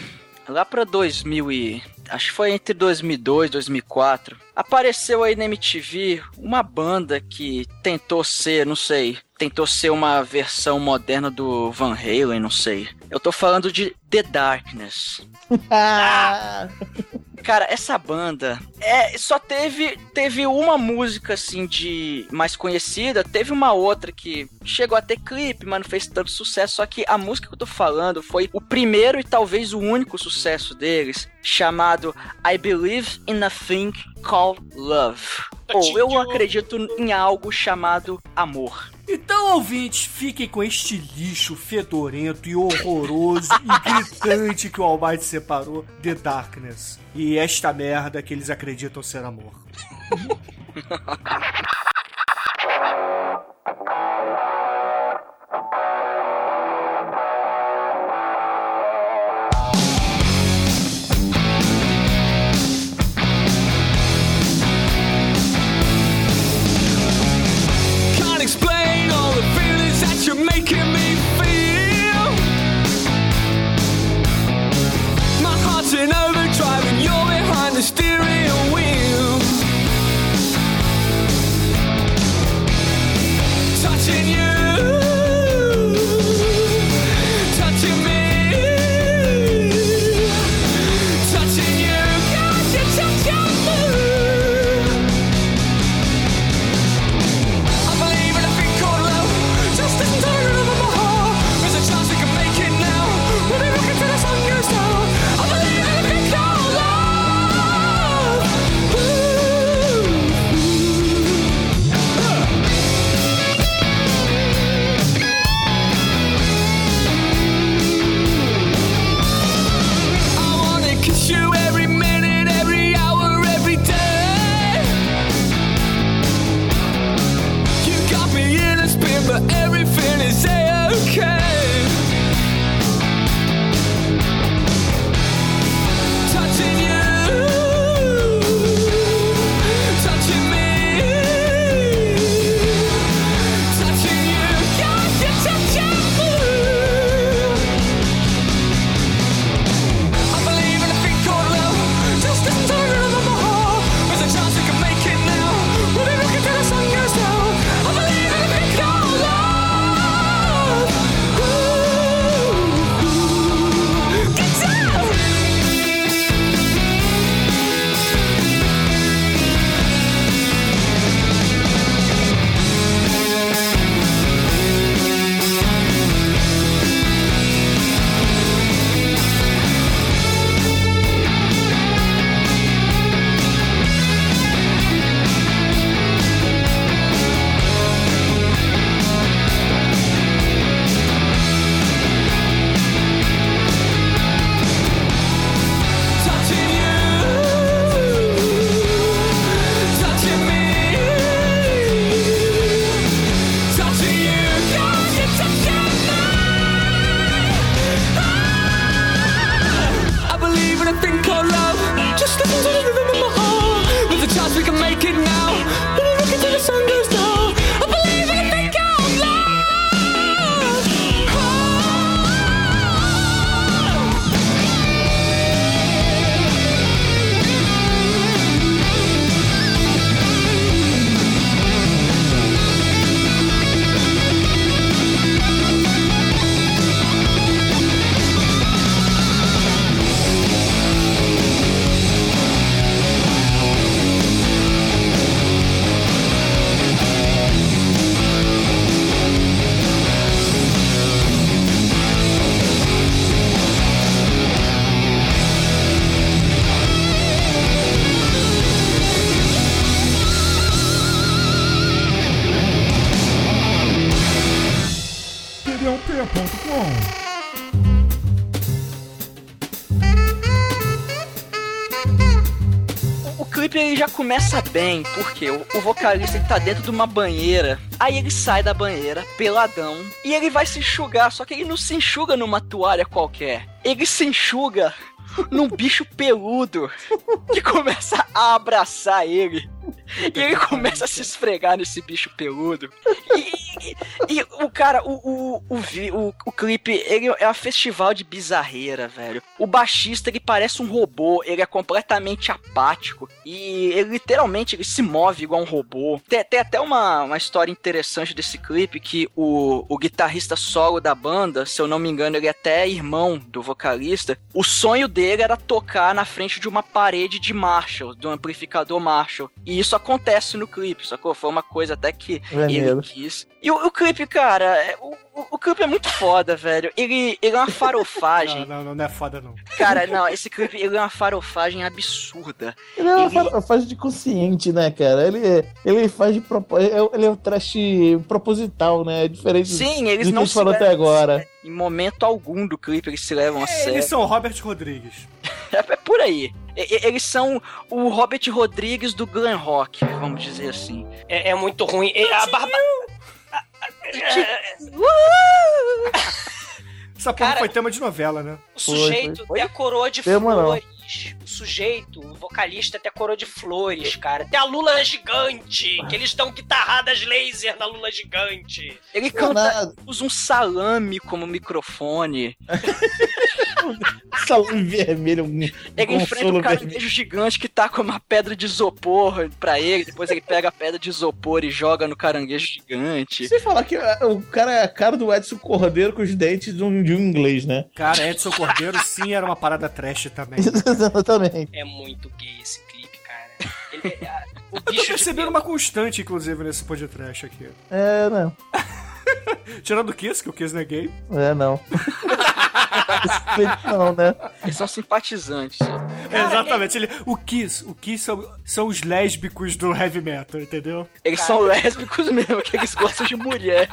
lá pra 2000 e acho que foi entre 2002 e 2004, apareceu aí na MTV uma banda que tentou ser, não sei, tentou ser uma versão moderna do Van Halen, não sei. Eu tô falando de The Darkness. Cara, essa banda é só teve teve uma música assim de mais conhecida, teve uma outra que chegou a ter clipe, mas não fez tanto sucesso, só que a música que eu tô falando foi o primeiro e talvez o único sucesso deles, chamado chamado I Believe in a Thing Called Love. Ou Eu Acredito em Algo Chamado Amor. Então, ouvintes, fiquem com este lixo fedorento e horroroso e gritante que o Almighty separou, The Darkness. E esta merda que eles acreditam ser amor. pushing up. pensa bem, porque o, vocalista ele tá dentro de uma banheira, aí ele sai da banheira, peladão, e ele vai se enxugar, só que ele não se enxuga numa toalha qualquer. Ele se enxuga num bicho peludo que começa a abraçar ele. E ele começa a se esfregar nesse bicho peludo. E, cara, o, o, o, vi- o, o clipe, ele é um festival de bizarreira, velho. O baixista, ele parece um robô, ele é completamente apático. E ele literalmente ele se move igual um robô. Tem, tem até uma, uma história interessante desse clipe que o, o guitarrista solo da banda, se eu não me engano, ele é até irmão do vocalista. O sonho dele era tocar na frente de uma parede de Marshall, um amplificador Marshall. E isso acontece no clipe, sacou? Foi uma coisa até que Maneiro. ele quis. E o, o clipe, cara, é- o, o, o clipe é muito foda, velho. Ele, ele é uma farofagem. não, não, não é foda, não. cara, não, esse clipe ele é uma farofagem absurda. Ele é uma Ele- fa- faz de consciente, né, cara? Ele, é- ele faz de propósito. Ele é um trash proposital, né? É diferente Sim, do eles que a não gente se falou até agora. Em momento algum do clipe eles se levam a sério. Eles são Robert Rodrigues. É, é por aí. Eles são o Robert Rodrigues do glam rock, vamos dizer assim. É, é muito ruim. E A barba... Essa porra Cara- foi tema de novela, né? O sujeito foi. tem a coroa de Tema não. Flores. O sujeito, o vocalista, tem a coroa de flores, cara. Tem a Lula gigante, que eles dão guitarradas laser na Lula gigante. Ele canta, usa um salame como microfone. Salame vermelho. Um Ele enfrenta um caranguejo gigante que tá com uma pedra de isopor pra ele. Depois ele pega a pedra de isopor e joga no caranguejo gigante. Você falar que ah, o cara é a cara do Edson Cordeiro com os dentes de um, de um inglês, né? Cara, Edson Cordeiro sim era uma parada trash também. Exatamente. É muito gay esse clipe, cara. Ele, é- a- o Eu tô percebendo uma constante, inclusive, nesse podcast aqui. É, não. Tirando o Kiss, que o Kiss não é gay. É, não. Não, né? Eles são simpatizantes. Exatamente. Ele, o Kiss, o Kiss são, são os lésbicos do heavy metal, entendeu? Eles são lésbicos mesmo, que eles gostam de mulher.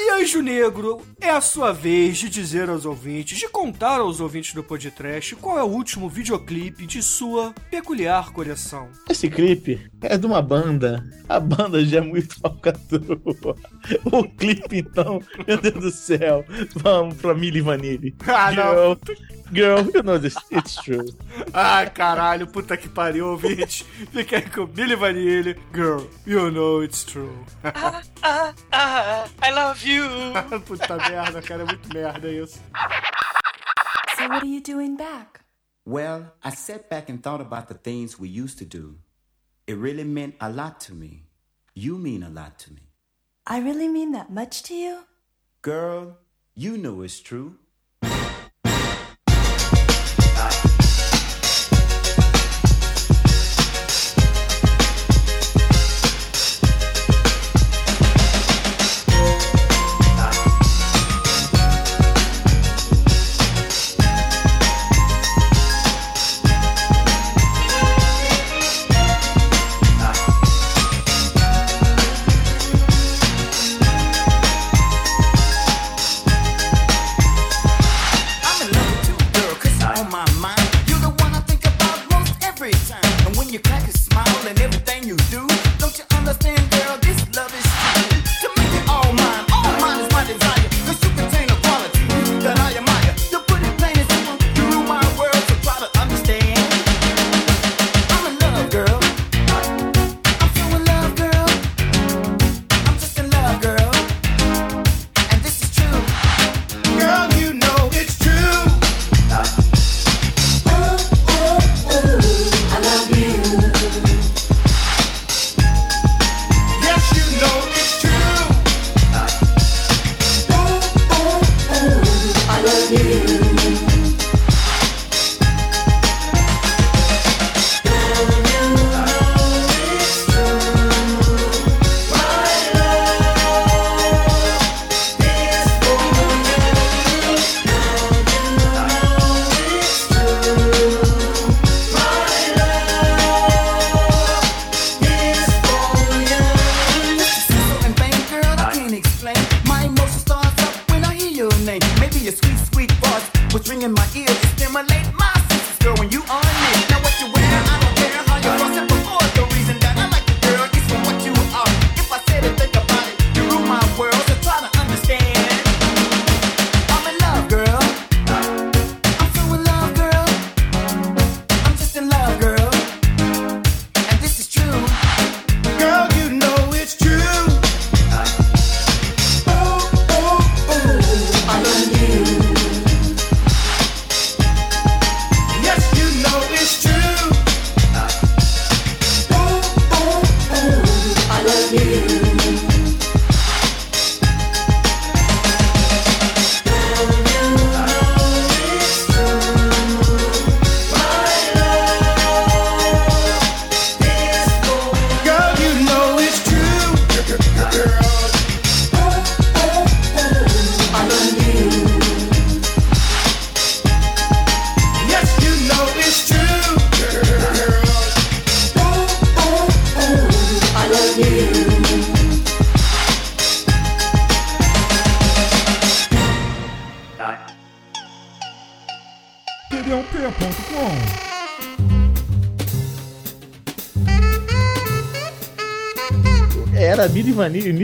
E Anjo Negro, é a sua vez de dizer aos ouvintes, de contar aos ouvintes do podcast qual é o último videoclipe de sua peculiar coleção. Esse clipe é de uma banda. A banda já é muito falcatrua. O clipe, então, meu Deus do céu. Vamos pra Milli Vanilli. Ah, não. Girl, girl, you know this, it's true. Ai, caralho, puta que pariu, ouvinte. Fica aí com Billy Vanilli. Girl, you know it's true. Ah, ah, I love you. puta merda, cara, é muito merda isso. So what are you doing back? Well, I sat back and thought about the things we used to do. It really meant a lot to me. You mean a lot to me. I really mean that much to you? Girl, you know it's true.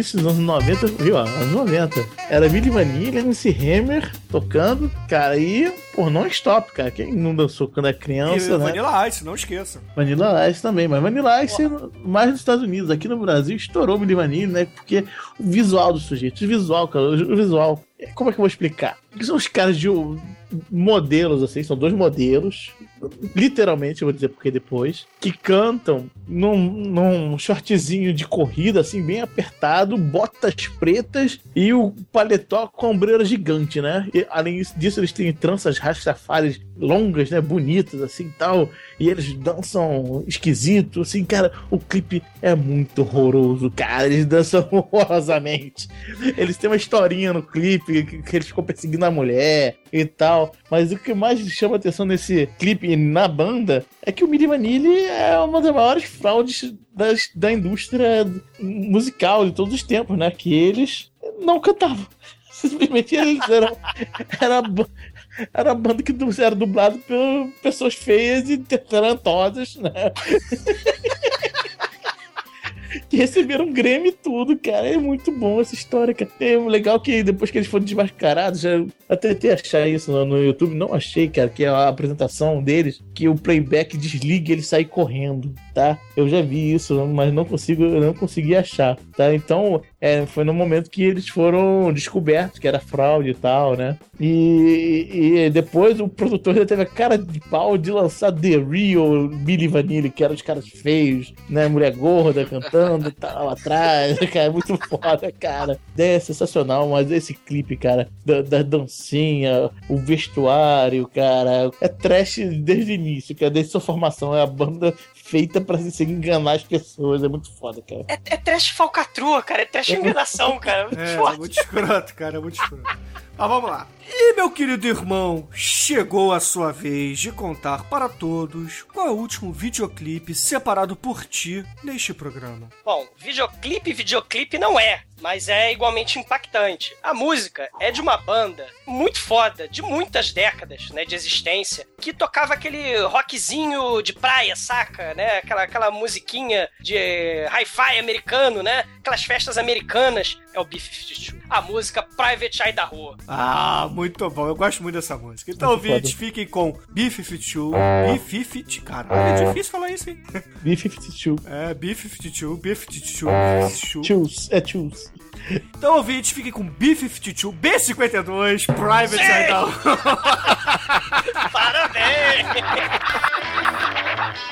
Início dos anos 90, viu? Anos 90. Era Billy Vanilli, MC Hammer tocando, cara, e, pô, non-stop, cara. Quem não dançou quando é E criança, né? Vanilla Ice, não esqueça. Vanilla Ice também, mas Vanilla Ice mais nos Estados Unidos. Aqui no Brasil estourou Billy Vanilli, né? Porque o visual do sujeito, o visual, cara, o visual. Como é que eu vou explicar? São os caras de modelos, assim, são dois modelos, literalmente, eu vou dizer porque depois, que cantam num, num shortzinho de corrida, assim, bem apertado, botas pretas e o paletó com a ombreira gigante, né? E, além disso, eles têm tranças rastafares longas, né? Bonitas, assim, tal. E eles dançam esquisito, assim, cara. O clipe é muito horroroso, cara. Eles dançam horrorosamente. Eles têm uma historinha no clipe que, que eles ficam perseguindo a mulher e tal. Mas o que mais chama atenção nesse clipe na banda é que o Milli Vanilli é uma das maiores fraudes das- da indústria musical de todos os tempos, né? Que eles não cantavam. Simplesmente eles eram. Era, era a banda que era dublada por pessoas feias e talentosas, né? que receberam Grammy e tudo, cara. É muito bom essa história, cara. É legal que depois que eles foram desmascarados, já até tentei achar isso no, no YouTube, não achei, cara, que é a apresentação deles, que o playback desliga e ele sai correndo, tá? Eu já vi isso, mas não consigo, não consegui achar, tá? Então, é, foi no momento que eles foram descobertos que era fraude e tal, né? E, e depois o produtor já teve a cara de pau de lançar The Real Billy Vanilli, que eram os caras feios, né? Mulher gorda cantando e tal, atrás, cara, muito foda, cara. É sensacional, mas esse clipe, cara, da, da dancinha, o vestuário, cara, é trash desde o início, cara, desde sua formação, é a banda feita pra se enganar as pessoas, é muito foda, cara. É, é trash falcatrua, cara. É trash enganação, cara. Muito É, é muito escroto, cara, é muito escroto. Mas vamos lá. E meu querido irmão, chegou a sua vez de contar para todos qual é o último videoclipe separado por ti neste programa. Bom, videoclipe, videoclipe não é, mas é igualmente impactante. A música é de uma banda muito foda, de muitas décadas, né, de existência, que tocava aquele rockzinho de praia, saca, né? Aquela, aquela musiquinha de hi-fi americano, né? Aquelas festas americanas. É o B-52. A música Private Idaho. Ah, muito bom. Eu gosto muito dessa música. Então, ouvintes, fiquem com B-52, B-50... Caralho, é difícil falar isso, hein? B-52. É, B-52, B-52, B-52. Choose, é choose. Então, ouvintes, fiquem com B-52, B-52, Private Sim! Idaho. Parabéns!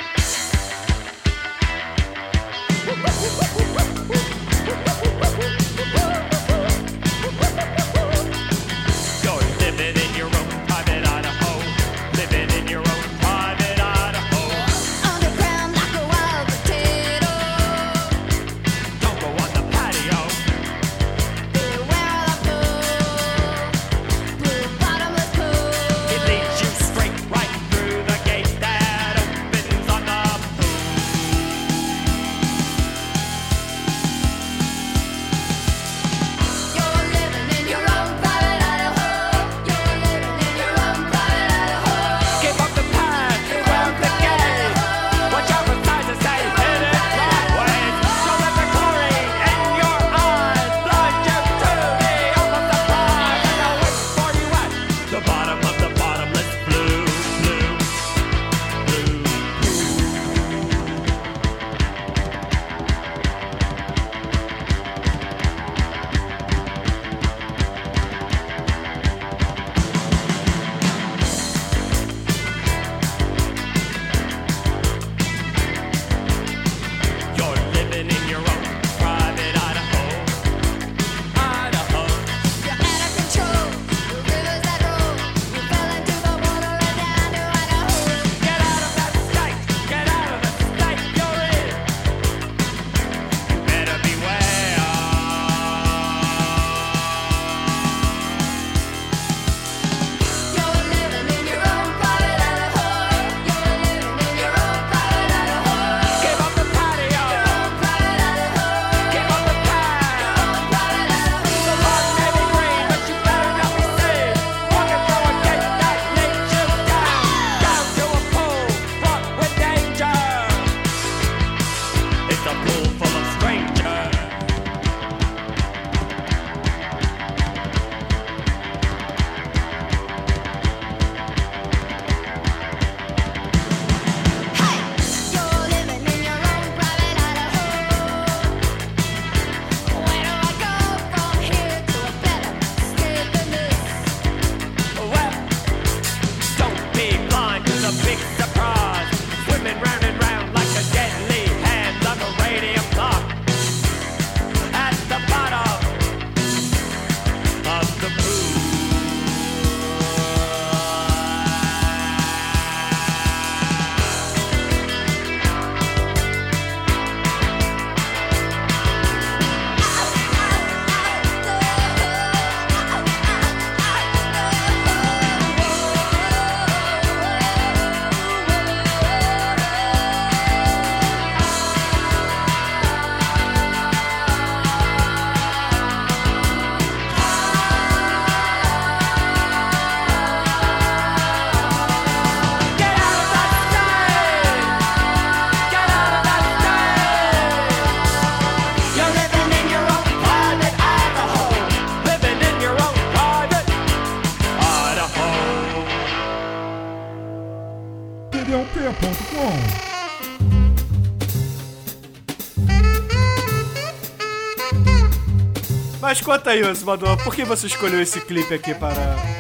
conta aí, Osmador, por que você escolheu esse clipe aqui para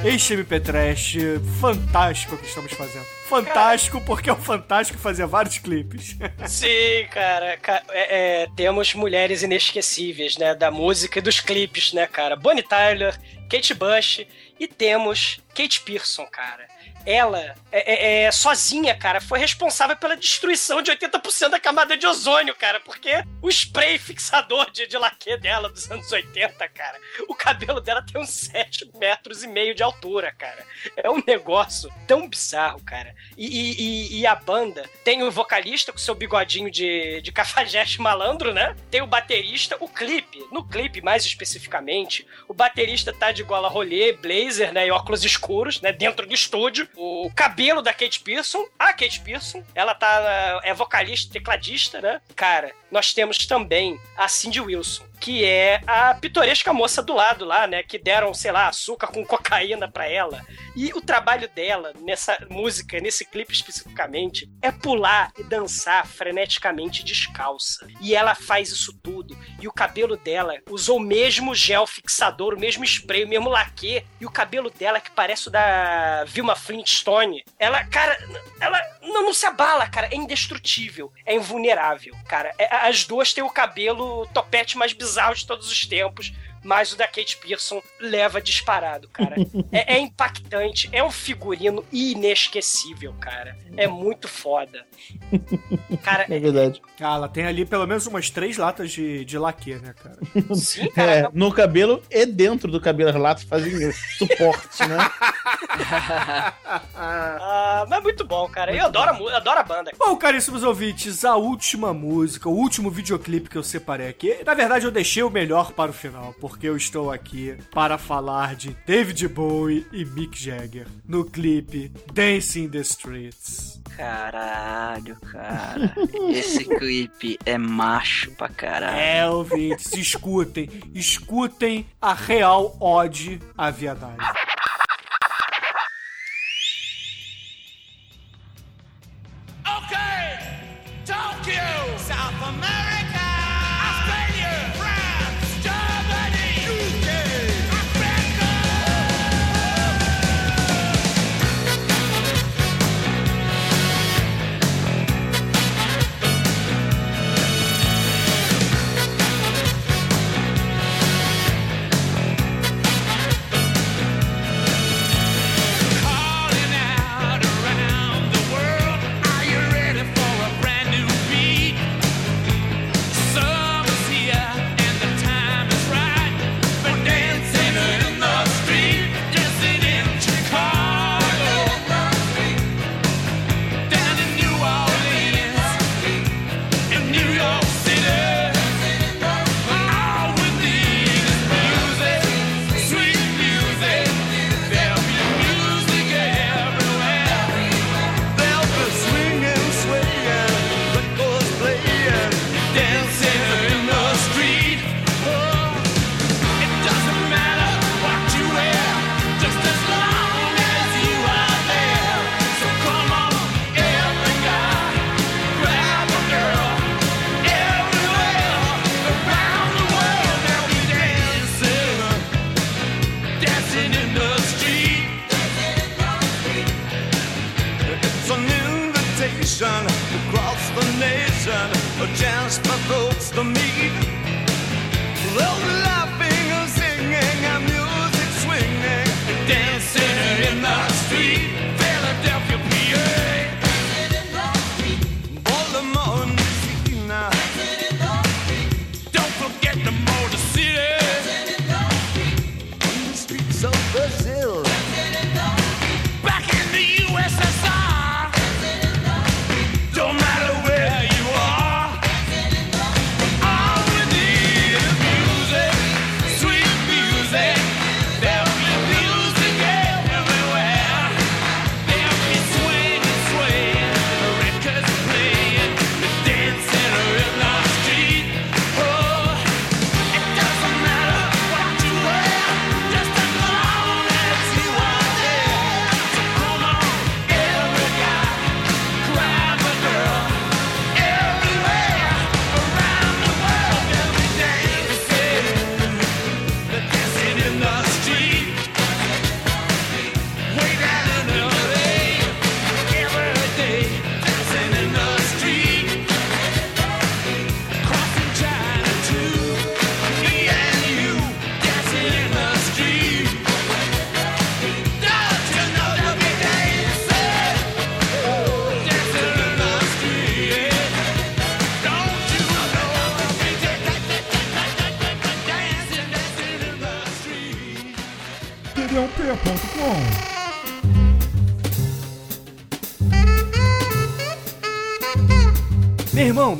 este MP Trash fantástico que estamos fazendo? Fantástico porque é o Fantástico fazer vários clipes. Sim, cara. ca- é- é, temos mulheres inesquecíveis, né? Da música e dos clipes, né, cara? Bonnie Tyler, Kate Bush e temos Kate Pearson, cara. Ela, é, é- é, sozinha, cara, foi responsável pela destruição de 80% da camada de ozônio, cara, porque o spray fixador de, de laque dela dos anos 80, cara, o cabelo dela tem uns 7 metros e meio de altura, cara. É um negócio tão bizarro, cara. E, e- e- a banda tem o vocalista com seu bigodinho de, de cafajeste malandro, né? Tem o baterista, o clipe. No clipe, mais especificamente, o baterista tá de gola rolê, blazer, né? E óculos escuros, né? Dentro do estúdio. O cabelo da Kate Pearson, a Kate Pearson, ela tá. é vocalista, tecladista, né? Cara, nós temos também a Cindy Wilson. Que é a pitoresca moça do lado lá, né? Que deram, sei lá, açúcar com cocaína pra ela. E o trabalho dela nessa música, nesse clipe especificamente, é pular e dançar freneticamente descalça. E ela faz isso tudo. E o cabelo dela usou o mesmo gel fixador, o mesmo spray, o mesmo laque. E o cabelo dela, que parece o da Vilma Flintstone, ela, cara, ela não, não se abala, cara. É indestrutível. É invulnerável, cara. É- as duas têm o cabelo topete mais bizarro de todos os tempos. Mas o da Kate Pearson leva disparado, cara. É, é impactante, é um figurino inesquecível, cara. É muito foda. Cara, É verdade. Ah, ela tem ali pelo menos umas três latas de, de laque, né, cara? sim, cara. É, no cabelo e dentro do cabelo, as latas fazem suporte, né? Ah, mas muito bom, cara. Eu adoro, a mu- adoro a banda. Bom, caríssimos ouvintes, a última música, o último videoclipe que eu separei aqui, na verdade eu deixei o melhor para o final, porque eu estou aqui para falar de David Bowie e Mick Jagger no clipe Dancing in the Streets. Caralho, cara. Esse clipe é macho pra caralho. É, ouvintes, escutem, escutem a real ode à viadagem. Okay, Tokyo, South America,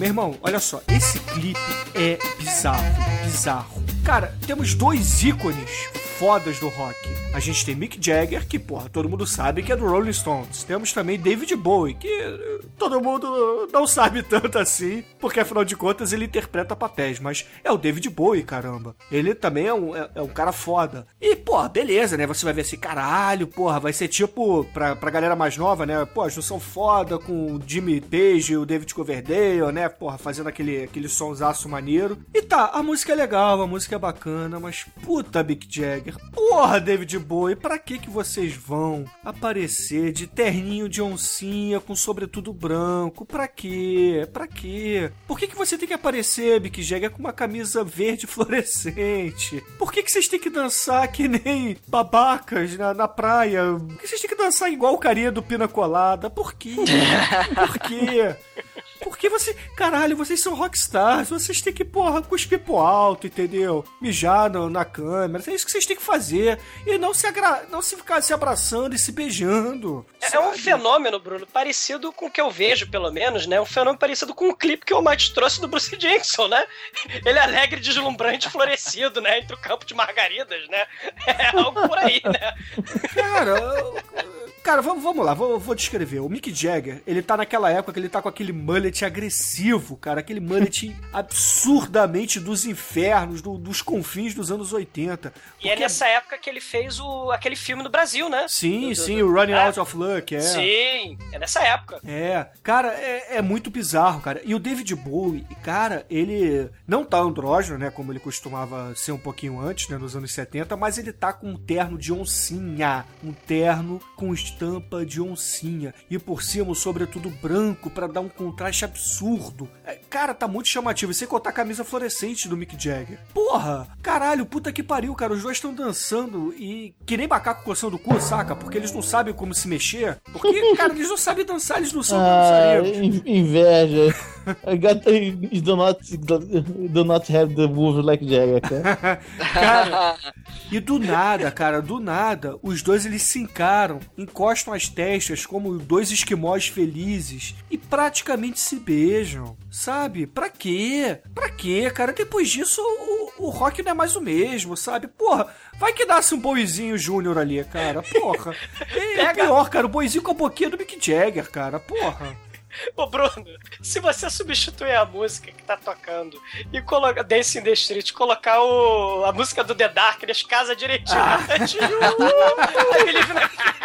Meu irmão, olha só, esse clipe é bizarro, bizarro. Cara, temos dois ícones fodas do rock. A gente tem Mick Jagger, que, porra, todo mundo sabe que é do Rolling Stones. Temos também David Bowie, que eh, todo mundo não sabe tanto assim, porque afinal de contas ele interpreta papéis, mas é o David Bowie, caramba. Ele também é um, é, é um cara foda. E, porra, beleza, né? Você vai ver assim, caralho, porra, vai ser tipo, pra, pra galera mais nova, né? Pô, junção foda com o Jimmy Page e o David Coverdale, né? Porra, fazendo aquele, aquele sonsaço maneiro. E tá, a música é legal, a música é bacana, mas puta, Mick Jagger, porra, David Bowie, pra que que vocês vão aparecer de terninho de oncinha com sobretudo branco? Pra quê? Pra quê? Por que que você tem que aparecer, Mick Jagger, com uma camisa verde fluorescente? Por que que vocês têm que dançar que nem babacas na, na praia? Por que vocês têm que dançar igual o carinha do Pina Colada? Por quê? Por quê? Porque você. Caralho, vocês são rockstars. Vocês têm que, porra, cuspir pro alto, entendeu? Mijar no- na câmera. É isso que vocês têm que fazer. E não se, agra... não se ficar se abraçando e se beijando. É um fenômeno, Bruno, parecido com o que eu vejo, pelo menos, né? Um fenômeno parecido com o clipe que o Mate trouxe do Bruce Jackson, né? Ele é alegre, deslumbrante, florescido, né? Entre o campo de margaridas, né? É algo por aí, né? Cara, cara, vamos, vamos lá, vou, vou descrever. O Mick Jagger, ele tá naquela época que ele tá com aquele mullet agressivo, cara, aquele mullet absurdamente dos infernos, do- dos confins dos anos 80. E é Porque- nessa época que ele fez o, aquele filme no Brasil, né? Sim, Do- do- sim, do- o Running é. Out of Luck, é. Sim, é nessa época. É, cara, é, é muito bizarro, cara. E o David Bowie, cara, ele não tá andrógeno, né? Como ele costumava ser um pouquinho antes, né? Nos anos 70, mas ele tá com um terno de oncinha. Um terno com estampa de oncinha. E por cima, o sobretudo branco, pra dar um contraste absurdo. É, cara, tá muito chamativo. E sem contar a camisa fluorescente do Mick Jagger. Porra! Caralho, puta que pariu, cara. Os dois estão dançando e que nem macaco coçando o cu, saca? Porque eles não sabem como se mexer. Porque, cara, eles não sabem dançar, eles não são Ah, dançarinos. inveja. I got you do not do not have the move like Jagger, cara. Cara, e do nada, cara, do nada, os dois eles se encaram, encostam as testas como dois esquimós felizes e praticamente se beijam, sabe? Pra quê? Pra quê, cara? Depois disso, o, o rock não é mais o mesmo, sabe? Porra, vai que nasce um boizinho júnior ali, cara, porra. E é pior, cara, o boizinho com a boquinha do Mick Jagger, cara, porra. Ô, Bruno, se você substituir a música que tá tocando e colocar Dance in the Street, colocar o, a música do The Darkness, casa direitinho. Ah. I believe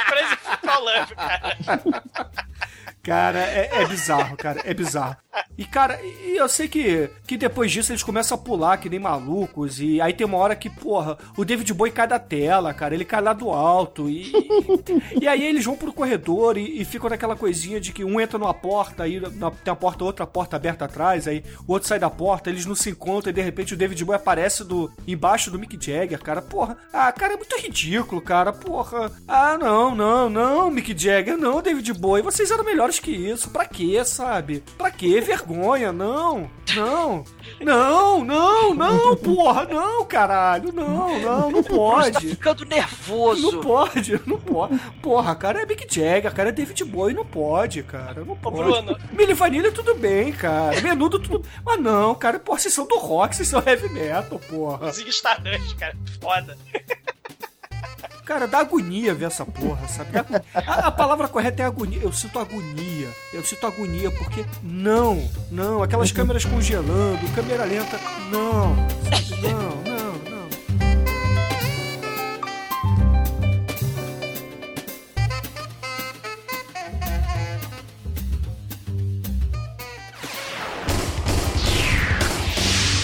Crazy Football Love, cara. Cara, é, é bizarro, cara, é bizarro. E, cara, e eu sei que, que depois disso eles começam a pular que nem malucos. E aí tem uma hora que, porra, o David Bowie cai da tela, cara. Ele cai lá do alto. E, e aí eles vão pro corredor e, e ficam naquela coisinha de que um entra numa porta, aí na- tem a porta, outra porta aberta atrás, aí o outro sai da porta, eles não se encontram e de repente o David Bowie aparece do, embaixo do Mick Jagger, cara. Porra, ah, cara, é muito ridículo, cara. Porra. Ah, não, não, não, Mick Jagger, não, David Bowie. Vocês eram melhores que isso. Pra quê, sabe? Pra quê? Vergonha, não, não. Não, não, não, porra, não, caralho, não, não, não Tá pode. ficando nervoso. Não pode, não pode. Porra, cara, é Mick Jagger, cara, é David Bowie, não pode, cara, não pode. Bruno. Milli Vanilha, tudo bem, cara. Menudo, tudo... Mas não, cara, porra, vocês são do rock, vocês são heavy metal, porra. Zig Stardust, cara. Foda. Cara, dá agonia ver essa porra, sabe? A, a palavra correta é agonia. Eu sinto agonia. Eu sinto agonia porque não, não, aquelas câmeras congelando, câmera lenta, não? Não, não, não.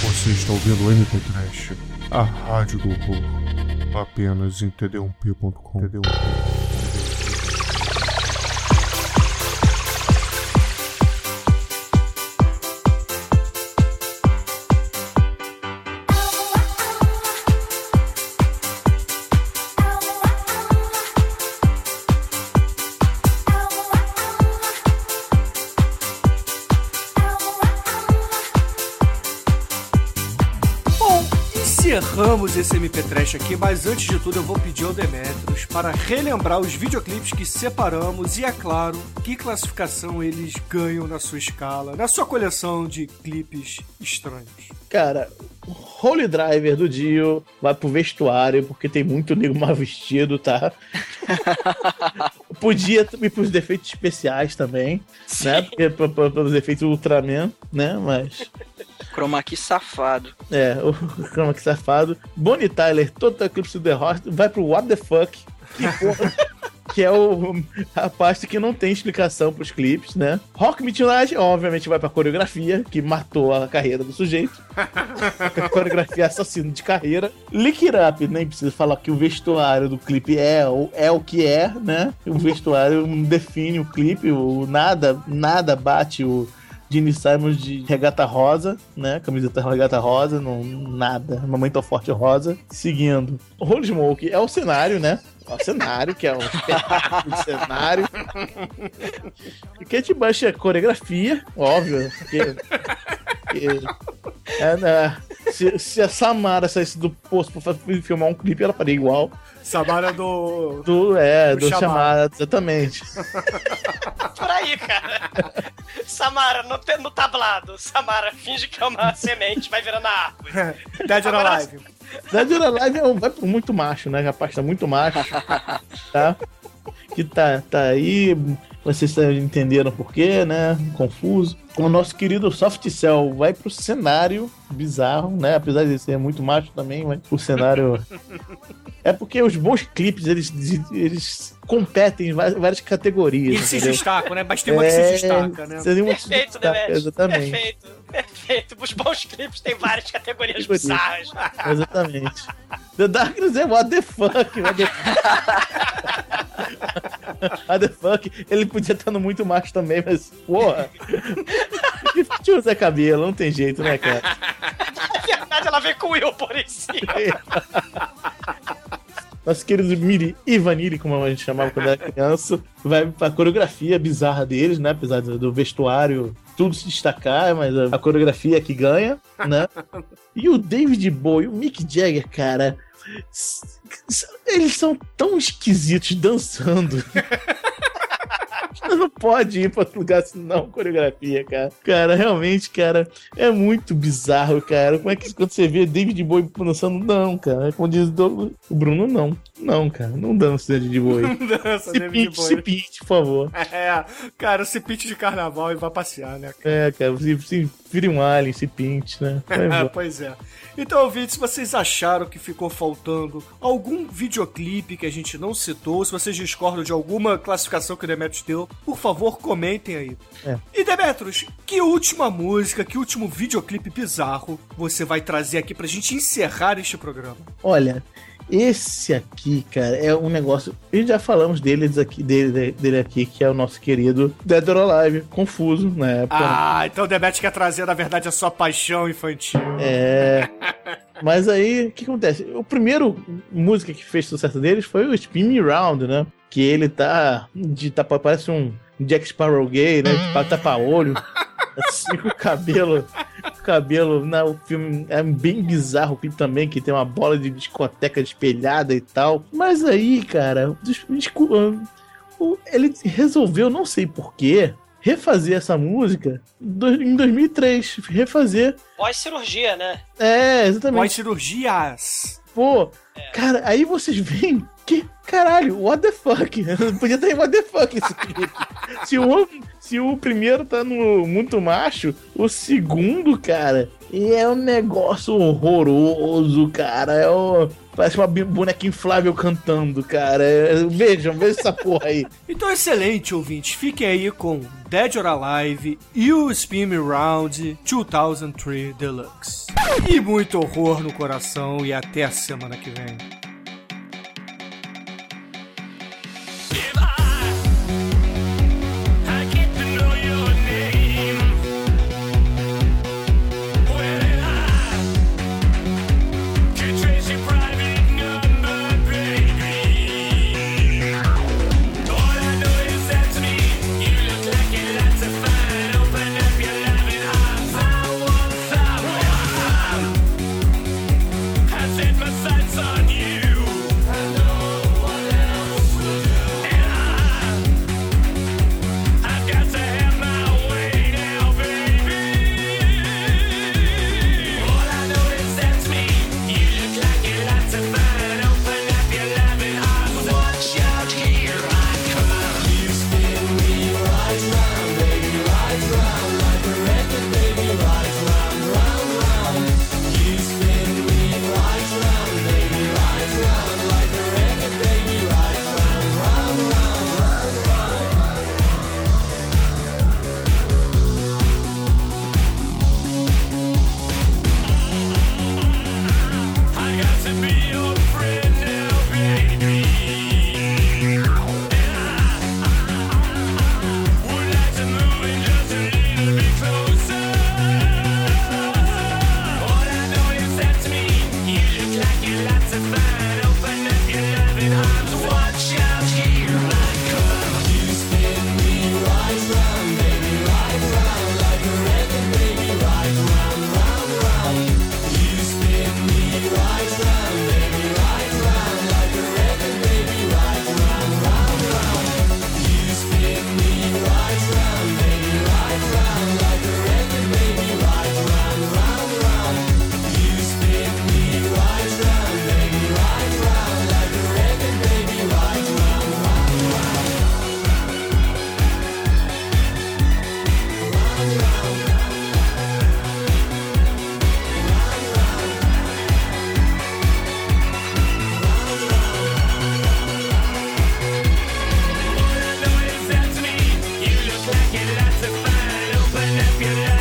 Você está ouvindo o MP Trash, a rádio do horror. Apenas em td1p.com. Bom, encerramos esse MP Trash aqui, mas antes de tudo eu vou pedir ao Demetrius para relembrar os videoclipes que separamos e, é claro, que classificação eles ganham na sua escala, na sua coleção de clipes estranhos. Cara, o Holy Driver do Dio vai pro vestuário, porque tem muito nego mal vestido, tá? Podia ir pros defeitos especiais também, né? Porque, pra- pra- Pelos efeitos Ultraman, né? Mas. Chroma key safado. É, o Chroma Key safado. Bonnie Tyler, Total Eclipse of the Heart, vai pro What the Fuck. Que, porra, que é o, a parte que não tem explicação pros clipes, né? Rock Midnight, obviamente, vai pra coreografia, que matou a carreira do sujeito. coreografia assassino de carreira. Lick It Up, nem precisa falar que o vestuário do clipe é, é o que é, né? O vestuário define o clipe, o nada, nada bate o Gene Simons de regata rosa, né? Camiseta regata rosa, não, nada. Mamãe tô forte rosa. Seguindo. Holy Smoke é o cenário, né? É o cenário, que é o espetáculo de cenário. E Kate Bush é coreografia, óbvio. Porque, porque- é, né? se, se a Samara saísse do posto pra filmar um clipe, ela faria igual. Samara do. Do, é, Do do, chamado, exatamente. Por aí, cara. Samara, no, no tablado. Samara, finge que é uma semente, vai virando a árvore. Dead or Alive. Dead or Alive é um- vai pro muito macho, né? Rapaz, tá muito macho. Tá? Que tá, tá aí. Vocês entenderam por quê, né? Confuso. O nosso querido Soft Cell vai pro cenário bizarro, né? Apesar de ser muito macho também, mas o cenário. É porque os bons clipes eles, eles competem em várias E categorias. eles se destacam, né? Mas tem uma que se É, destaca, né? Tem uma que se Perfeito, destaca, Demet. Exatamente. Perfeito, perfeito. Os bons clipes têm várias categorias bizarras. Exatamente. The Darkness é what the fuck. What the... what the fuck. Ele podia estar no muito macho também, mas, porra. Tinha o Zé Cabelo, não tem jeito, né, cara? Na verdade, ela vem com o Will por em cima. Nosso querido Miri e Vanille, como a gente chamava quando era criança, vai pra coreografia bizarra deles, né? Apesar do vestuário tudo se destacar, mas a coreografia é que ganha, né? E o David Bowie, o Mick Jagger, cara, eles são tão esquisitos dançando. Não pode ir pra outro lugar senão coreografia, cara. Cara, realmente, cara, é muito bizarro, cara. Como é que quando você vê David Bowie dançando, não, cara. Como diz o Bruno, não. Não, cara, não dança David Bowie. Dança, Se David pinte, se pinte, por favor. É, cara, se pinte de carnaval e vai passear, né? É, cara, se, se vire um alien, se pinte, né? Embora. pois é. Então, ouvintes, se vocês acharam que ficou faltando algum videoclipe que a gente não citou, se vocês discordam de alguma classificação que o Demetrius deu, por favor, comentem aí. É. E Demetrius, que última música, que último videoclipe bizarro você vai trazer aqui pra gente encerrar este programa? Olha, esse aqui, cara, é um negócio. E já falamos deles aqui, dele, dele aqui, que é o nosso querido Dead or Alive, confuso na época. né? Ah, então o Demetrius quer trazer, na verdade, a sua paixão infantil. É. Mas aí, o que acontece? O primeiro música que fez sucesso deles foi o Spin Me Round, né? Que ele tá. De tapa, parece um Jack Sparrow gay, né? De tapa-olho. Assim, com o cabelo. Cabelo. Na, o filme é bem bizarro o clipe também, que tem uma bola de discoteca espelhada e tal. Mas aí, cara, des- desculpa. Ele resolveu, não sei porquê, refazer essa música em 2003. Refazer Pós-cirurgia, né? é, exatamente. Pós cirurgias. Pô, cara, aí vocês veem que, caralho, what the fuck? Podia ter what the fuck esse clipe. se, o, se o primeiro tá no muito macho, o segundo, cara, é um negócio horroroso, cara. É parece uma boneca inflável cantando, cara. É, vejam, vejam essa porra aí. Então, excelente, ouvintes. Fiquem aí com Dead or Alive e o Spin Me Round 2003 Deluxe. E muito horror no coração e até a semana que vem. Ah, então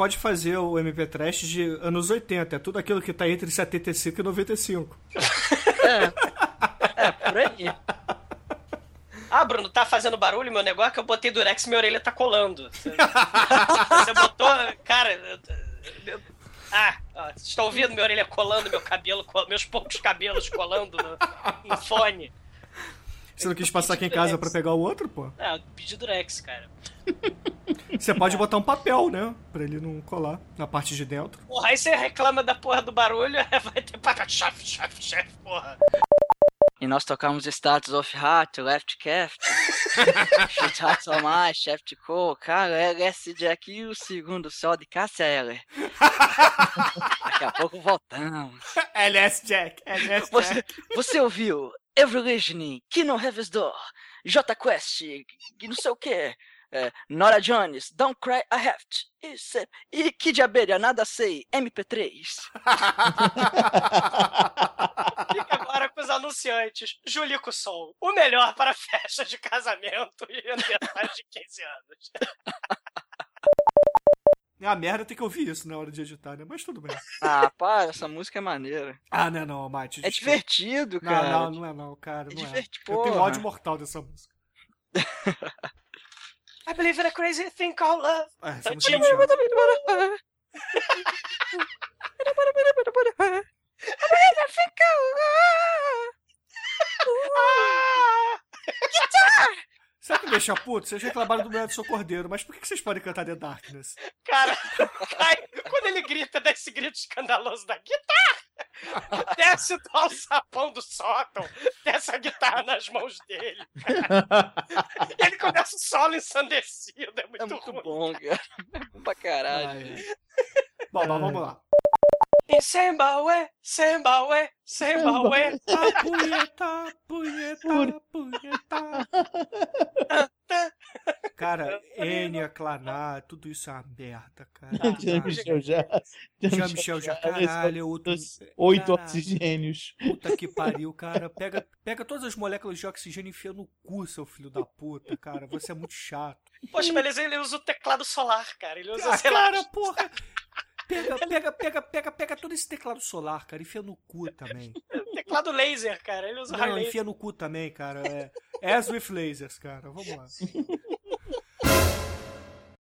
pode fazer o MP Trash de anos 80. É tudo aquilo que tá entre 75 e 95. É, por aí. Ah, Bruno, tá fazendo barulho meu negócio que eu botei durex e minha orelha tá colando. Você, você botou. Cara. eu- eu- ah, ó, vocês estão ouvindo minha orelha colando, meu cabelo, meus poucos cabelos colando no, no fone? Você não quis passar aqui em casa pra pegar o outro, pô? Ah, eu pedi durex, cara. Você pode botar um papel, né? Pra ele não colar na parte de dentro. Porra, aí você reclama da porra do barulho, vai ter papel. Chefe, chefe, chefe, porra. E nós tocamos Status of Heart, Left Caft, Shit Heart So Much, Shaft Co, cara, LS Jack e o segundo sol de Cássia Eller. Daqui a pouco voltamos. LS Jack, LS Você, Jack. você ouviu Every Kino Heaven's Door, J Quest, e não sei o que, é, Nora Jones, Don't Cry I Have to, isso, é- e Kid Abelha, Nada Sei, MP3. Fica agora com os anunciantes. Julico Som, o melhor para festa de casamento e aniversário de 15 anos. É a merda tem que ouvir isso na hora de editar, né? Mas tudo bem. Ah, para, essa música é maneira. Ah, não é não, Mate. É divertido, Não, cara. não, não é não, cara. É Não é. divertido, Eu tenho ódio mortal dessa música. I believe in a crazy thing called love. Ah, essa música é chata. Sabe o que me deixa puto? Vocês reclamaram do Melhor do Seu Cordeiro, mas por que vocês podem cantar The Darkness? Cara, cai- quando ele grita desse grito escandaloso da guitarra, desce o alçapão do sótão, desce a guitarra nas mãos dele. cara. Ele começa o solo ensandecido, é muito, É muito ruim. bom, cara. É bom pra caralho. Ai. Bom, mas vamos lá. E Sembaue, Sembaue, Sembaue. A punheta, punheta, punheta. Cara, Enya, Clanar, tudo isso é uma merda, cara. Jean-Michel já. Jean-Michel já, caralho, outro. Oito Caralho. oxigênios. Puta que pariu, cara. Pega, pega todas as moléculas de oxigênio e enfia no cu, seu filho da puta, cara. Você é muito chato. Poxa, beleza, ele usa o teclado solar, cara. Ele usa, Ah, sei lá, cara, porra. Pega, pega, pega, pega, pega todo esse teclado solar, cara. Enfia no cu também. teclado laser, cara. Ele usa Não, laser. enfia no cu também, cara. É, as with lasers, cara. Vamos lá.